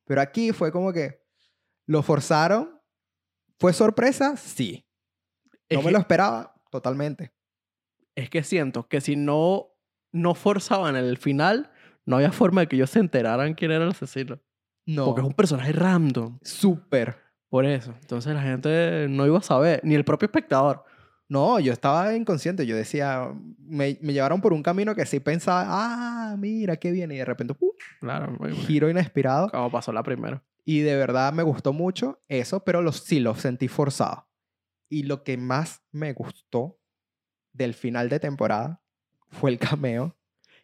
Pero aquí fue como que lo forzaron. ¿Fue sorpresa? Sí. Es No me que- lo esperaba totalmente. Es que siento que si no, no forzaban el final, no había forma de que ellos se enteraran quién era el asesino. No. Porque es un personaje random. Súper. Por eso. Entonces la gente no iba a saber, ni el propio espectador. No, yo estaba inconsciente. Yo decía, me, me llevaron por un camino que sí pensaba, ah, mira, qué bien. Y de repente, ¡pum! Claro, muy bueno. giro inesperado. Como pasó la primera. Y de verdad me gustó mucho eso, pero lo, sí lo sentí forzado. Y lo que más me gustó del final de temporada fue el cameo,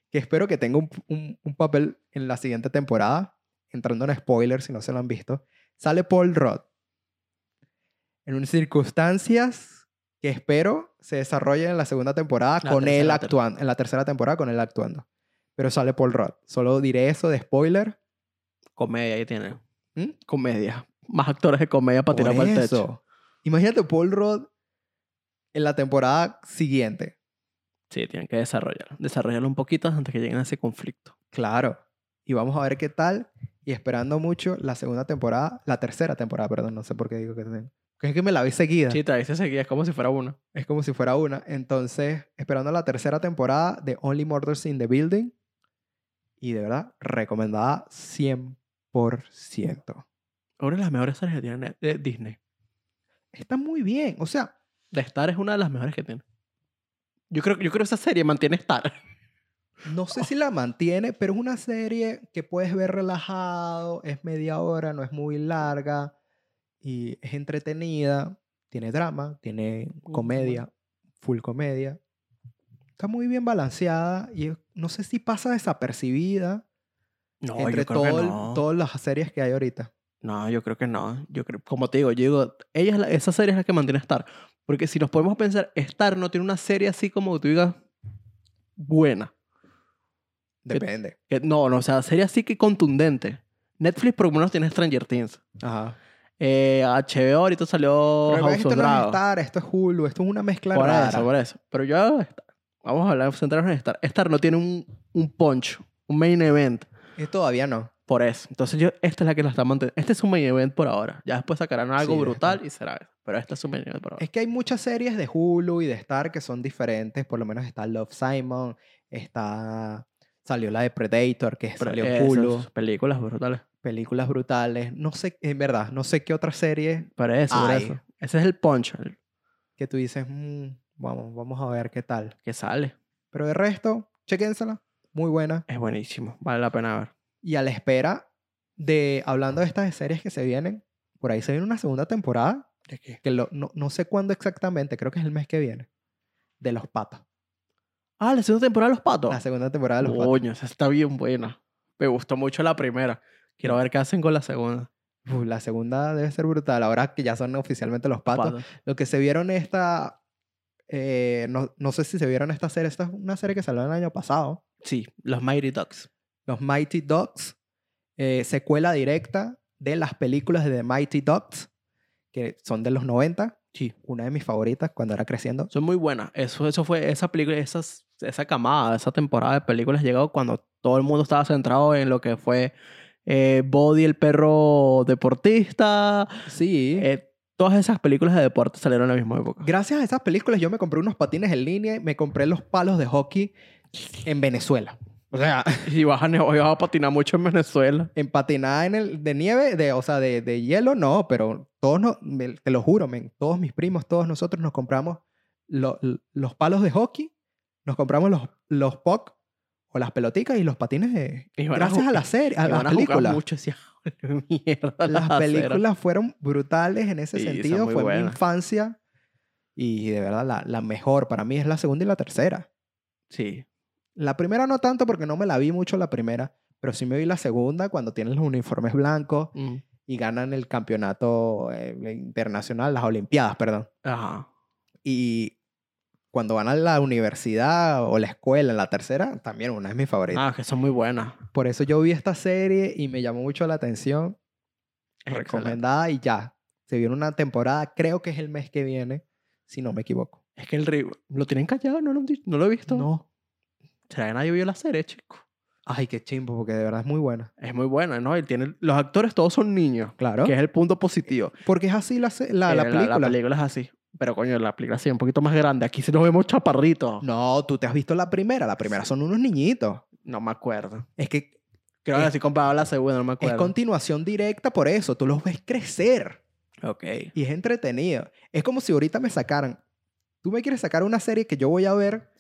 que espero que tenga un, un- un papel en la siguiente temporada, entrando en spoilers si no se lo han visto. Sale Paul Rudd en unas circunstancias que espero se desarrollen en la segunda temporada La con él actuando, en la tercera temporada con él actuando. Pero sale Paul Rudd. Solo diré eso de spoiler. Comedia ahí tiene. ¿Mm? Comedia. Más actores de comedia para tirar para el techo. Imagínate Paul Rudd en la temporada siguiente. Sí, tienen que desarrollarlo. Desarrollarlo un poquito antes que lleguen a ese conflicto. Claro. Y vamos a ver qué tal. Y esperando mucho la segunda temporada, la tercera temporada, perdón, no sé por qué digo que tengo. Es que me la vi seguida. Sí, te dice seguida, es como si fuera uno. Es como si fuera una. Entonces, esperando la tercera temporada de Only Murders in the Building. Y de verdad, recomendada 100%. Una de las mejores series que tiene de Disney. Está muy bien. O sea, The Star es una de las mejores que tiene. Yo creo, yo creo que esa serie mantiene Star. No sé (laughs) si la mantiene, pero es una serie que puedes ver relajado, es media hora, no es muy larga y es entretenida, tiene drama, tiene comedia, full comedia. Está muy bien balanceada y no sé si pasa desapercibida No, entre yo creo todo que el- no. todas las series que hay ahorita. No, yo creo que no. Yo creo, como te digo, yo digo, ella es la- esa serie es la que mantiene Star. Porque si nos podemos pensar, Star no tiene una serie así como que tú digas buena. Depende. Que, no, no, o sea, serie así que contundente. Netflix por lo menos tiene Stranger Things. Ajá. Eh, HBO ahorita salió Pero House esto of no es Dragon. Star, esto es Hulu, esto es una mezcla Por rara. eso, por eso. Pero yo, Vamos a hablar, centrarnos en Star. Star no tiene un, un punch, un main event. Y todavía no. Por eso. Entonces yo, esta es la que la está manteniendo. Este es un main event por ahora. Ya después sacarán algo Sí, brutal y será eso. Pero este es un main event por ahora. Es que hay muchas series de Hulu y de Star que son diferentes. Por lo menos está Love Simon, está... Salió la de Predator, que Pero salió Hulu. películas brutales. Películas brutales. No sé, en verdad, no sé qué otra serie Por eso, por eso. Ese es el punch que tú dices, "Mm, vamos, vamos a ver qué tal. que sale. Pero de resto, chequénsela. Muy buena. Es buenísimo. Vale la pena ver. Y a la espera de, hablando de estas series que se vienen, por ahí se viene una segunda temporada, ¿De qué? que lo- no, no sé cuándo exactamente, creo que es el mes que viene, de Los Patos. Ah, la segunda temporada de Los Patos. La segunda temporada de Los Patos. Coño, esa está bien buena. Me gustó mucho la primera. Quiero ver qué hacen con la segunda. Uf, la segunda debe ser brutal, ahora que ya son oficialmente Los Patos. Patos. Lo que se vieron esta, eh, no, no sé si se vieron esta serie, esta es una serie que salió el año pasado, Sí, los Mighty Ducks. Los Mighty Ducks, eh, secuela directa de las películas de The Mighty Ducks, que son de los 90. Sí. Una de mis favoritas cuando era creciendo. Son muy buenas. Eso, eso fue, esa película, esas, esa camada, esa temporada de películas llegó cuando todo el mundo estaba centrado en lo que fue eh, Body, el perro deportista. Sí. Eh, todas esas películas de deporte salieron en la misma época. Gracias a esas películas yo me compré unos patines en línea y me compré los palos de hockey en Venezuela. O sea, (laughs) Y vas a, vas a patinar mucho en Venezuela. en patinada en el, de nieve, de, o sea, de, de hielo, no, pero todos, no, me- te lo juro, men, todos mis primos, todos nosotros nos compramos lo- los palos de hockey, nos compramos los, los puck o las peloticas y los patines de... Y van a Gracias a la serie, a (laughs) las películas. mucho, decía, mierda. Las aceras". películas fueron brutales en ese Sí, sentido, fue mi infancia y de verdad la, la mejor para mí es la segunda y la tercera. Sí. La primera no tanto porque no me la vi mucho la primera, pero sí me vi la segunda cuando tienen los uniformes blancos Mm. y ganan el campeonato eh, internacional, las Olimpiadas, perdón. Ajá. Y cuando van a la universidad o la escuela, en la tercera, también una de mis favoritas. Ah, que son muy buenas. Por eso yo vi esta serie y me llamó mucho la atención, Es excelente. recomendada y ya. Se viene una temporada, creo que es el mes que viene, si no me equivoco. Es que el río. ¿Lo tienen callado? ¿No lo? ¿No lo he visto? No. ¿Será que nadie vio la serie, chico? Ay, qué chimbo, porque de verdad es muy buena. Es muy buena, ¿no? Y tiene... Los actores todos son niños. Claro. Que es el punto positivo. Porque es así la, se- la, Eh, la película. La, película es así. Pero coño, la película sí, un poquito más grande. Aquí sí nos vemos chaparritos. No, No, tú te has visto la primera. La primera son unos niñitos. me acuerdo. Es que Creo que Es- así comparaba la segunda, no me es acuerdo. continuación directa por eso. Tú los ves crecer Ok. y es entretenido. Es como si ahorita me sacaran. Tú me quieres sacar una serie que yo voy a ver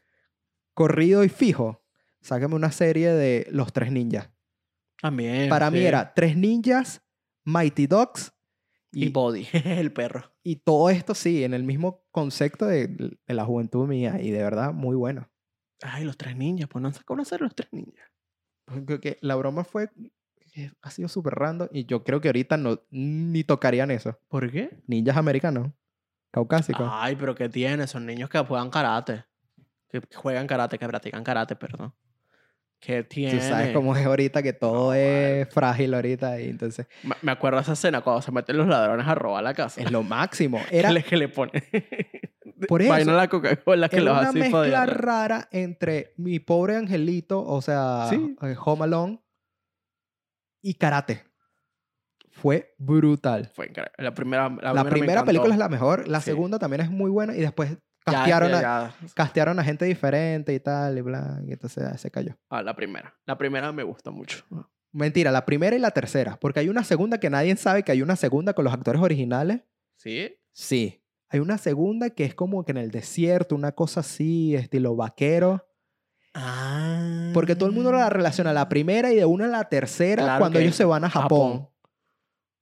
corrido y fijo. Sácame una serie de Los Tres Ninjas. También. Para mí era Tres Ninjas, Mighty Ducks Y y, Body, (laughs) el perro. y todo esto, sí, en el mismo concepto de, de la juventud mía. Y de verdad, muy bueno. Ay, los tres ninjas. Pues no han sacado una serie los tres ninjas. Porque que la broma fue. Ha sido súper random y yo creo que ahorita no, ni tocarían eso. ¿Por qué? Ninjas americanos, caucásicos. Ay, pero ¿qué tiene? Son niños que juegan karate. Que juegan karate, que practican karate, perdón. ¿Qué tiene? Tú sabes cómo es ahorita que todo No, es frágil ahorita y entonces Me- Me acuerdo de esa escena cuando se meten los ladrones a robar la casa. es lo (laughs) máximo. Era, que le, que le pone. (laughs) Por eso. Vaina la Coca-Cola que los una hace mezcla para rara entre mi pobre angelito, o sea, Sí. eh, Home Alone y karate. Fue brutal. Fue increíble. La primera, la La, me primera encantó. película es la mejor, la Sí. segunda también es muy buena y después Ya, castearon, ya, a, ya. castearon a gente diferente y tal y bla, y entonces ah, se cayó. Ah, la primera. La primera me gusta mucho. Mentira, la primera y la tercera, porque hay una segunda que nadie sabe que hay una segunda con los actores originales. ¿Sí? Sí. Hay una segunda que es como que en el desierto, una cosa así, estilo vaquero. Ah. Porque todo el mundo la relaciona a la primera y de una a la tercera Claro cuando ellos se van a Japón. Japón.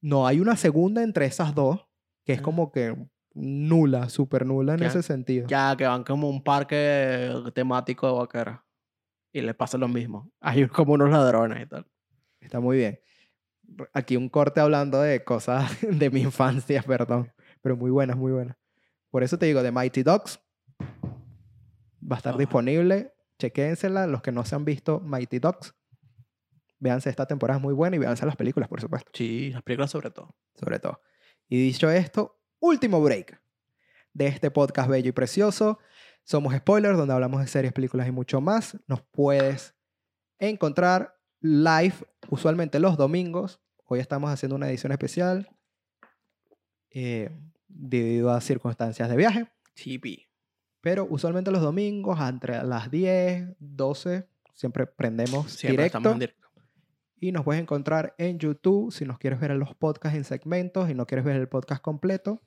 No, hay una segunda entre esas dos que es Ah. como que nula, súper nula en Ya. ese sentido. Ya, que van como un parque temático de vaquera. Y les pasa lo mismo. (laughs) Hay como unos ladrones y tal. Está muy bien. Aquí un corte hablando de cosas (laughs) de mi infancia, perdón. Pero muy buenas, muy buenas. Por eso te digo, The Mighty Dogs va a estar Ah. disponible. Chequénsela. Los que no se han visto Mighty Dogs, véanse esta temporada, es muy buena y véanse las películas, por supuesto. Sí, las películas sobre todo. sobre todo. Y dicho esto, último break de este podcast bello y precioso. Somos Spoilers, donde hablamos de series, películas y mucho más. Nos puedes encontrar live, usualmente los domingos. Hoy estamos haciendo una edición especial eh, debido a circunstancias de viaje. TV. Pero usualmente los domingos, entre las 10, 12, siempre prendemos Siempre directo. estamos en directo. Y nos puedes encontrar en YouTube si nos quieres ver los podcasts en segmentos y no quieres ver el podcast completo.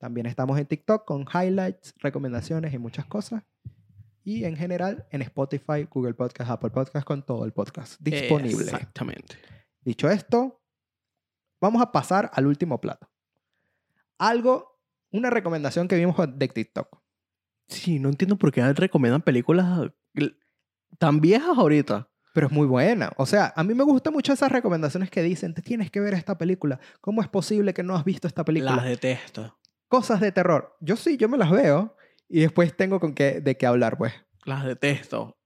También estamos en TikTok con highlights, recomendaciones y muchas cosas. Y en general en Spotify, Google Podcast, Apple Podcast con todo el podcast disponible. Exactamente. Dicho esto, vamos a pasar al último plato. Algo, una recomendación que vimos de TikTok. Sí, no entiendo por qué recomiendan películas tan viejas ahorita. Pero es muy buena. O sea, a mí me gustan mucho esas recomendaciones que dicen, te tienes que ver esta película. ¿Cómo es posible que no has visto esta película? Las detesto. Cosas de terror. Yo sí, yo me las veo y después tengo con qué, de qué hablar, pues. Las detesto.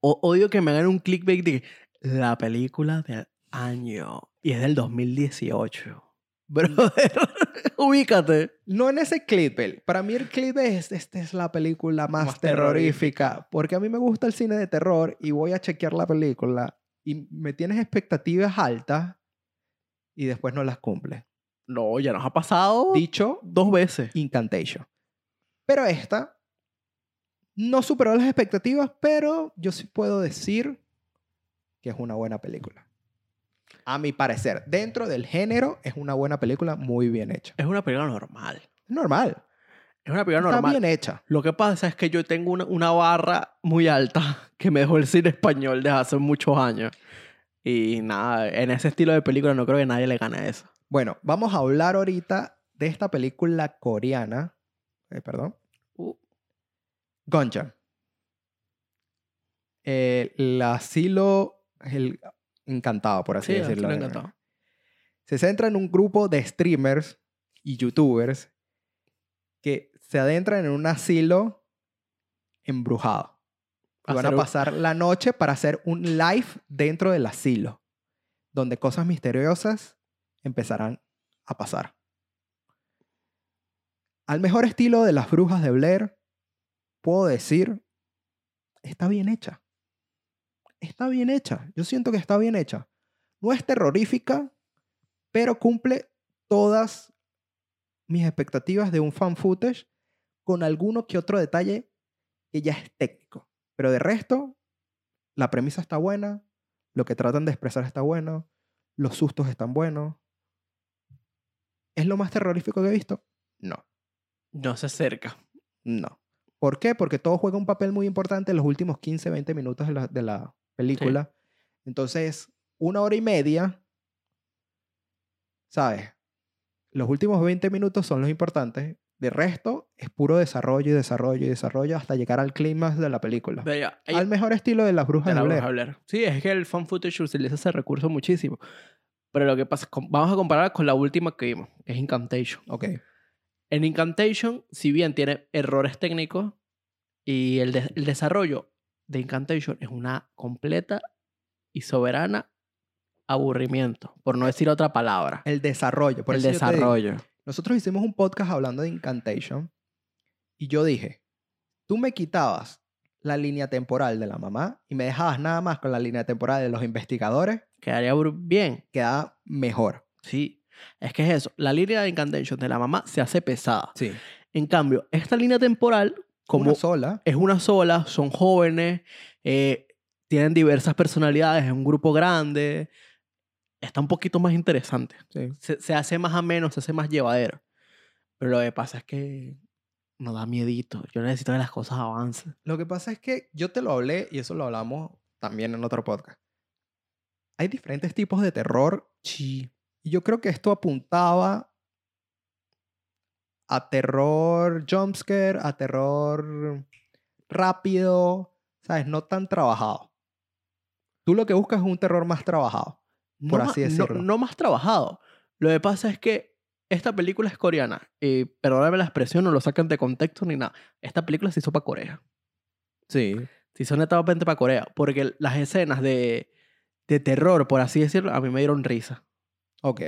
O- odio que me hagan un clickbait de la película del año. Y es del 2018. Brother, (laughs) ubícate. No en ese clickbait. Para mí el clickbait es, esta es la película más, Más terrorífica. terrorífica. Porque a mí me gusta el cine de terror y voy a chequear la película y me tienes expectativas altas y después no las cumple. No, ya nos ha pasado Dicho, dos veces. Incantation. Pero esta no superó las expectativas, pero yo sí puedo decir que es una buena película. A mi parecer, dentro del género, es una buena película muy bien hecha. Es una película normal. Es normal. Es una película Está normal. bien hecha. Lo que pasa es que yo tengo una, una barra muy alta (laughs) que me dejó el cine español desde hace muchos años. Y nada, en ese estilo de película no creo que nadie le gane a eso. Bueno, vamos a hablar ahorita de esta película coreana. eh, perdón. Uh, Gonja. Eh, el asilo, el encantado, por así sí, decirlo. me encantó. Se centra en un grupo de streamers y youtubers que se adentran en un asilo embrujado. Y van a un- pasar la noche para hacer un live dentro del asilo, donde cosas misteriosas empezarán a pasar. Al mejor estilo de las brujas de Blair, puedo decir, está bien hecha. Está bien hecha. Yo siento que está bien hecha. No es terrorífica, pero cumple todas mis expectativas de un fan footage con alguno que otro detalle que ya es técnico. Pero de resto, la premisa está buena, lo que tratan de expresar está bueno, los sustos están buenos. ¿Es lo más terrorífico que he visto? No, No se acerca. no. ¿Por qué? Porque todo juega un papel muy importante en los últimos 15, 20 minutos de la, de la película. Entonces, una hora y media, ¿sabes? Los últimos 20 minutos son los importantes. De resto, es puro desarrollo y desarrollo y desarrollo hasta llegar al clímax de la película. Ella- Al mejor estilo de las brujas de de, la Blair. bruja Blair. Sí, es que el fan footage utiliza ese recurso muchísimo. Pero lo que pasa es que vamos a comparar con la última que vimos, que es Incantation. Ok. En Incantation, si bien tiene errores técnicos y el, de- el desarrollo de Incantation es una completa y soberana aburrimiento, por no decir otra palabra. El desarrollo. Por el digo, desarrollo. Nosotros hicimos un podcast hablando de Incantation y yo dije, tú me quitabas la línea temporal de la mamá y me dejabas nada más con la línea temporal de los investigadores, Quedaría bien. quedaba mejor. Sí. Es que es eso. La línea de Incantation de la mamá se hace pesada. Sí. En cambio, esta línea temporal, como Una sola. es una sola, son jóvenes, eh, tienen diversas personalidades, es un grupo grande, está un poquito más interesante. Sí. Se, se hace más ameno, se hace más llevadero. Pero lo que pasa es que nos da miedito. Yo necesito que las cosas avancen. Lo que pasa es que yo te lo hablé y eso lo hablamos también en otro podcast. Hay diferentes tipos de terror Sí. y yo creo que esto apuntaba a terror jumpscare, a terror rápido, ¿sabes? No tan trabajado. Tú lo que buscas es un terror más trabajado. Por ma- así no- decirlo. No, más trabajado. Lo que pasa es que esta película es coreana. Y perdóname la expresión, no lo sacan de contexto ni nada. Esta película se hizo para Corea. Sí. Se hizo netamente para Corea. Porque las escenas de, de terror, por así decirlo, a mí me dieron risa. Ok.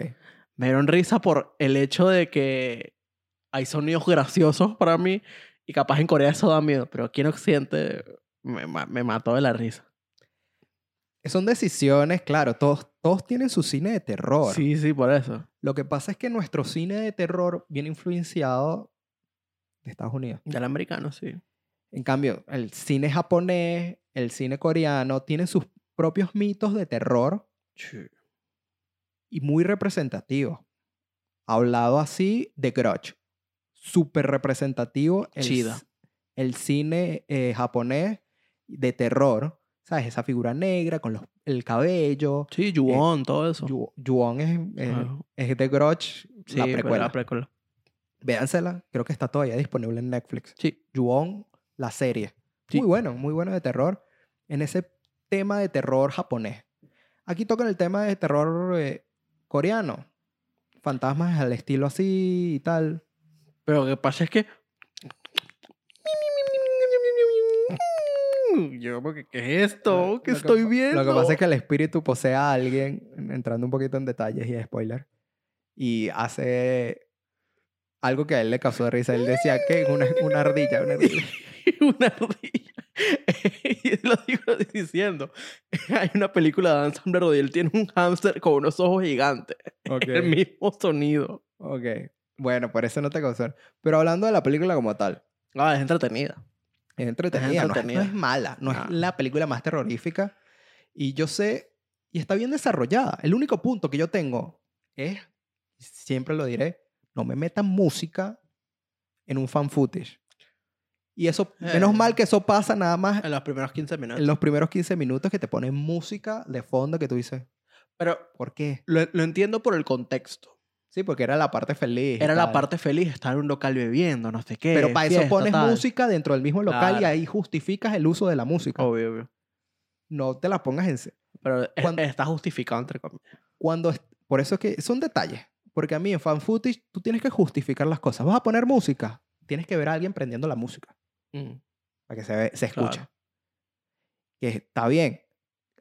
Me dieron risa por el hecho de que hay sonidos graciosos para mí Y capaz en Corea eso da miedo, pero aquí en Occidente me, me mató de la risa. Son decisiones, claro, todos, todos tienen su cine de terror. Sí, sí, por eso. Lo que pasa es que nuestro cine de terror viene influenciado de Estados Unidos. Del americano, sí. En cambio, el cine japonés, el cine coreano, tienen sus propios mitos de terror y muy representativos. Hablado así de Grudge. Súper representativo. El, Chida. El cine eh, japonés de terror. ¿Sabes? Esa figura negra con los, el cabello. Sí, Yuon, todo eso. Yu- Yuon es, es, de Grudge, Sí, la precuela. la precuela. Véansela. Creo que está todavía disponible en Netflix. Sí. Yuon, la serie. Sí. Muy bueno, muy bueno de terror. En ese tema de terror japonés. Aquí tocan el tema de terror eh, coreano. Fantasmas al estilo así y tal. Pero lo que pasa es que. Yo, porque, ¿qué es esto? ¿Qué Lo que estoy pa- viendo? Lo que pasa es que el espíritu posee a alguien, entrando un poquito en detalles y spoiler, y hace algo que a él le causó risa. Él decía que una, una ardilla, una ardilla. (laughs) una ardilla. (laughs) y lo digo (laughs) diciendo. Hay una película de Dan Sandler donde él tiene un hámster con unos ojos gigantes. (laughs) El mismo sonido. Ok. Bueno, por eso no te causó. Pero hablando de la película como tal, Ah, es entretenida. es entretenida, no es- No, es, entretenida. mala, no Ah. es la película más terrorífica. Y yo sé, y está bien desarrollada. El único punto que yo tengo es, siempre lo diré, no me metan música en un fan footage. Y eso, (laughs) menos Eh. mal que eso pasa nada más En los primeros 15 minutos. en los primeros 15 minutos que te ponen música de fondo que tú dices, Pero ¿por qué? lo, lo entiendo por el contexto. Sí, porque era la parte feliz. y Era la tal. parte feliz, estar en un local bebiendo, no sé qué. Pero para eso fiesta, pones tal. música dentro del mismo local y Claro. ahí justificas el uso de la música. Obvio, obvio. No te la pongas en... Pero es- Cuando- está justificado entre comillas. Cuando... Por eso es que son detalles. Porque a mí en fan footage tú tienes que justificar las cosas. ¿Vas a poner música? Tienes que ver a alguien prendiendo la música Mm. para que se, ve- se escuche. Claro. Que está bien.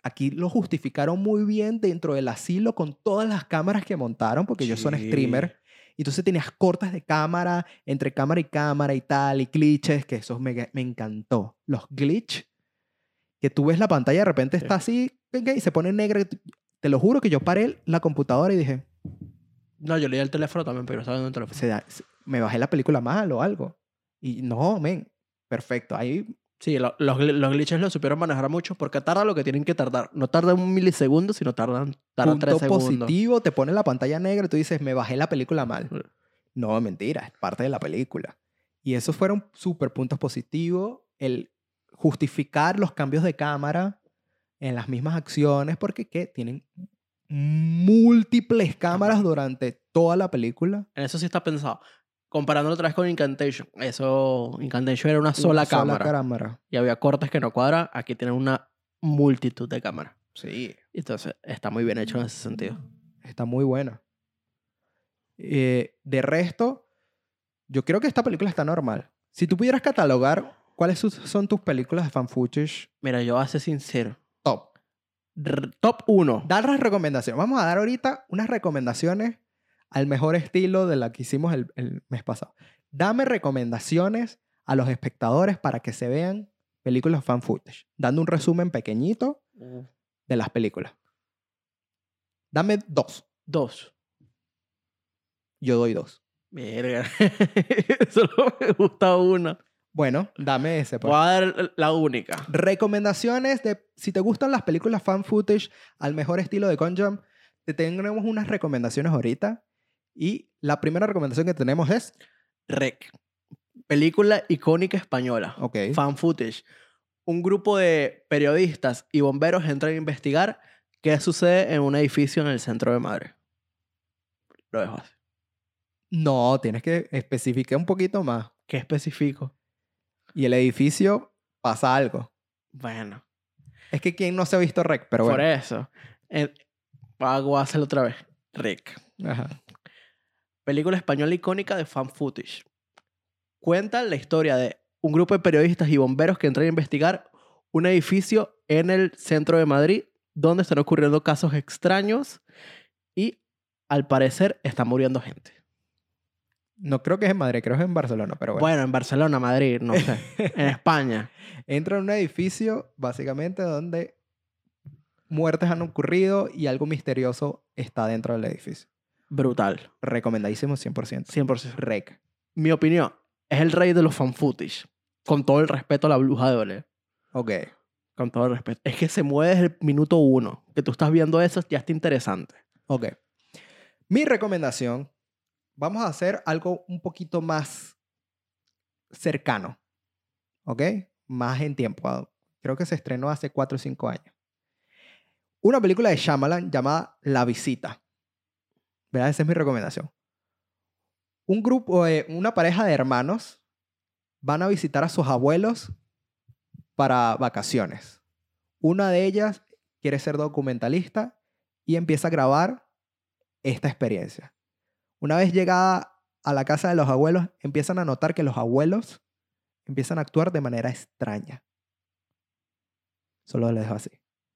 Aquí lo justificaron muy bien dentro del asilo con todas las cámaras que montaron porque ellos son Sí. streamers. Y entonces tenías cortas de cámara, entre cámara y cámara y tal, y glitches, que eso me, me encantó. Los glitch, que tú ves la pantalla de repente Sí. está así y se pone negra. Te lo juro que yo paré la computadora y dije, No, yo leí el teléfono también, pero estaba en el teléfono. se da- se- me bajé la película mal o algo. Y no, men, perfecto. Ahí Sí, lo- los, los glitches lo supieron manejar mucho porque tarda lo que tienen que tardar. No tarda un milisegundo, sino tardan, tardan punto tres segundos. positivo, te pone la pantalla negra y tú dices, me bajé la película mal. No, mentira, es parte de la película. Y esos fueron súper puntos positivos. El justificar los cambios de cámara en las mismas acciones, porque ¿qué? Tienen múltiples cámaras durante toda la película. En eso sí está pensado. Comparándolo otra vez con Incantation. Eso, Incantation era una sola Una cámara. cámara. Y había cortes que no cuadran. Aquí tienen una multitud de cámaras. Sí. Entonces, está muy bien hecho en ese sentido. Está muy buena. Eh, de resto, yo creo que esta película está normal. Si tú pudieras catalogar cuáles son tus películas de fan footage Mira, yo voy a ser sincero. top, R- top 1. dar las recomendaciones. Vamos a dar ahorita unas recomendaciones al mejor estilo de la que hicimos el, el mes pasado. Dame recomendaciones a los espectadores para que se vean películas fan footage, dando un resumen pequeñito de las películas. Dame dos. Dos. Yo doy dos. Verga. (laughs) Solo me gusta una. Bueno, dame ese. pues. Voy a dar la única. Recomendaciones de si te gustan las películas fan footage al mejor estilo de Conjam, te tenemos unas recomendaciones ahorita. Y la primera recomendación que tenemos es, Rec. Película icónica española. ok, Fan footage. Un grupo de periodistas y bomberos entran a investigar qué sucede en un edificio en el centro de Madrid. Lo dejo así. no, tienes que especificar un poquito más. ¿Qué específico? Y el edificio pasa algo. Bueno, Es que quien no se ha visto Rec, pero por bueno. eso. Eh, a hacerlo otra vez. Rec. Ajá. Película española icónica de fan footage. Cuenta la historia de un grupo de periodistas y bomberos que entran a investigar un edificio en el centro de Madrid donde están ocurriendo casos extraños y al parecer está muriendo gente. No creo que es en Madrid, creo que es en Barcelona, pero bueno. Bueno, en Barcelona, Madrid, no sé. (laughs) en España. Entra en un edificio, básicamente, donde muertes han ocurrido y algo misterioso está dentro del edificio. Brutal. Recomendadísimo 100%. 100%. Rec. Mi opinión, es el rey de los fan footage. Con todo el respeto a la bruja de Blair. Ok. Con todo el respeto. Es que se mueve desde el minuto uno. Que tú estás viendo eso, ya está interesante. Ok. Mi recomendación, vamos a hacer algo un poquito más cercano. ¿Ok? Más en tiempo. Creo que se estrenó hace 4 o 5 años. Una película de Shyamalan llamada La Visita. ¿Verdad? Esa es mi recomendación. Un grupo, eh, una pareja de hermanos van a visitar a sus abuelos para vacaciones. Una de ellas quiere ser documentalista y empieza a grabar esta experiencia. Una vez llegada a la casa de los abuelos, empiezan a notar que los abuelos empiezan a actuar de manera extraña. Solo les dejo así.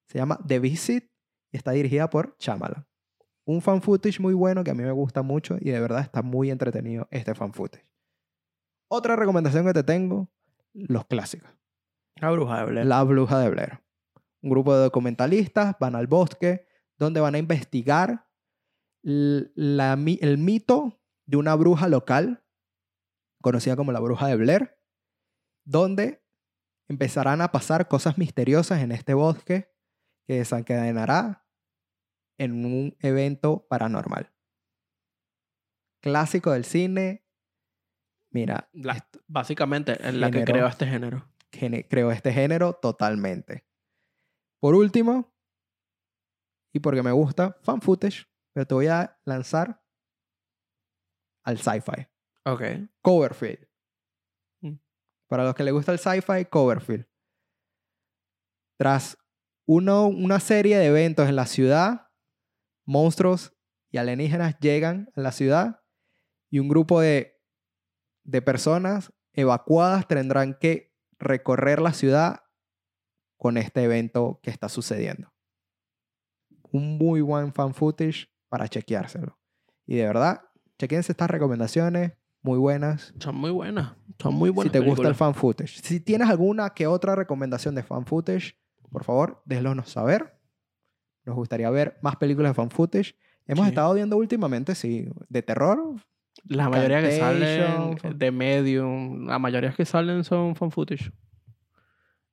Se llama The Visit y está dirigida por Chamala. Un fan footage muy bueno que a mí me gusta mucho y de verdad está muy entretenido este fan footage. Otra recomendación que te tengo, los clásicos. La bruja de Blair. La Bruja de Blair. Un grupo de documentalistas van al bosque donde van a investigar la el mito de una bruja local, conocida como la Bruja de Blair, donde empezarán a pasar cosas misteriosas en este bosque que desencadenará en un evento paranormal. Clásico del cine. Mira, La- est- básicamente, es la que creó este género. gene- creo este género totalmente. Por último, y porque me gusta, fan footage, pero te voy a lanzar al sci-fi. Ok. Coverfield. Mm. Para los que les gusta el sci-fi, Coverfield. Tras uno, una serie de eventos en la ciudad, monstruos y alienígenas llegan a la ciudad y un grupo de, de personas evacuadas tendrán que recorrer la ciudad con este evento que está sucediendo. Un muy buen fan footage para chequeárselo. Y de verdad, chequense estas recomendaciones muy buenas. Son muy buenas. Son muy buenas. si te gusta el películas. fan footage. Si tienes alguna que otra recomendación de fan footage, por favor, déjenos saber. Nos gustaría ver más películas de fan footage. Hemos Sí. estado viendo últimamente, sí, de terror. La mayoría que salen de Medium, la mayoría que salen son fan footage.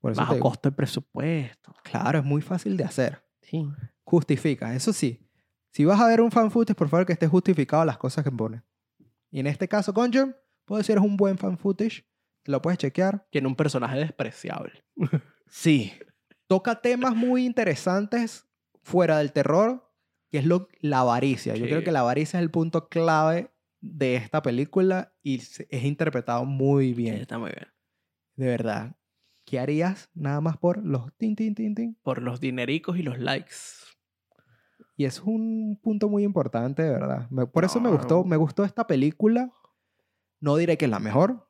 Por eso Bajo costo de presupuesto. Claro, es muy fácil de hacer. Sí. Justifica, eso sí. Si vas a ver un fan footage, por favor que esté justificado las cosas que pone. Y en este caso, Conjure, puedo decir es un buen fan footage. Lo puedes chequear. Tiene un personaje despreciable. (laughs) Sí. Toca temas muy interesantes fuera del terror, que es lo, la avaricia. Yo creo que la avaricia es el punto clave de esta película y es interpretado muy bien. Está muy bien. De verdad. ¿Qué harías nada más por los tin, tin, tin, tin? Por los dinericos y los likes. Y es un punto muy importante, de verdad. Por eso me gustó, me gustó esta película. No diré que es la mejor,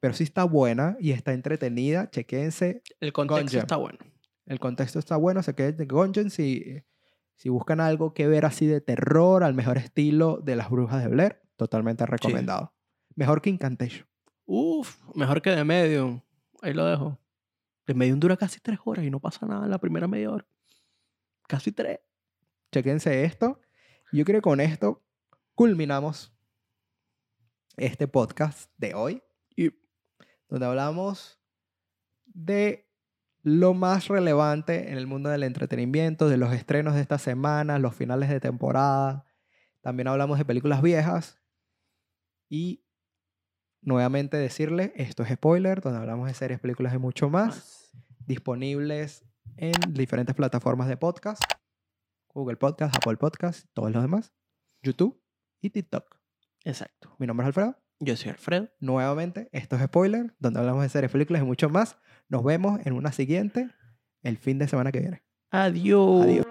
pero sí está buena y está entretenida. Chequense. El contexto Gungeon. está bueno. El contexto está bueno. Se queden de Gungeon si, si buscan algo que ver así de terror, al mejor estilo de las brujas de Blair. Totalmente recomendado. Mejor que Incantation. Uf, mejor que de Medium. Ahí lo dejo. De Medium dura casi tres horas y no pasa nada en la primera media hora. Casi tres. Chequense esto. Yo creo que con esto culminamos este podcast de hoy. Y donde hablamos de lo más relevante en el mundo del entretenimiento, de los estrenos de esta semana, los finales de temporada. También hablamos de películas viejas. Y nuevamente decirle, esto es spoiler, donde hablamos de series, películas y mucho más, disponibles en diferentes plataformas de podcast. Google Podcast, Apple Podcast, todos los demás. YouTube y TikTok. Exacto. Mi nombre es Alfredo. Yo soy Alfredo. Nuevamente, esto es Spoiler, donde hablamos de series, películas y mucho más. Nos vemos en una siguiente el fin de semana que viene. Adiós. Adiós.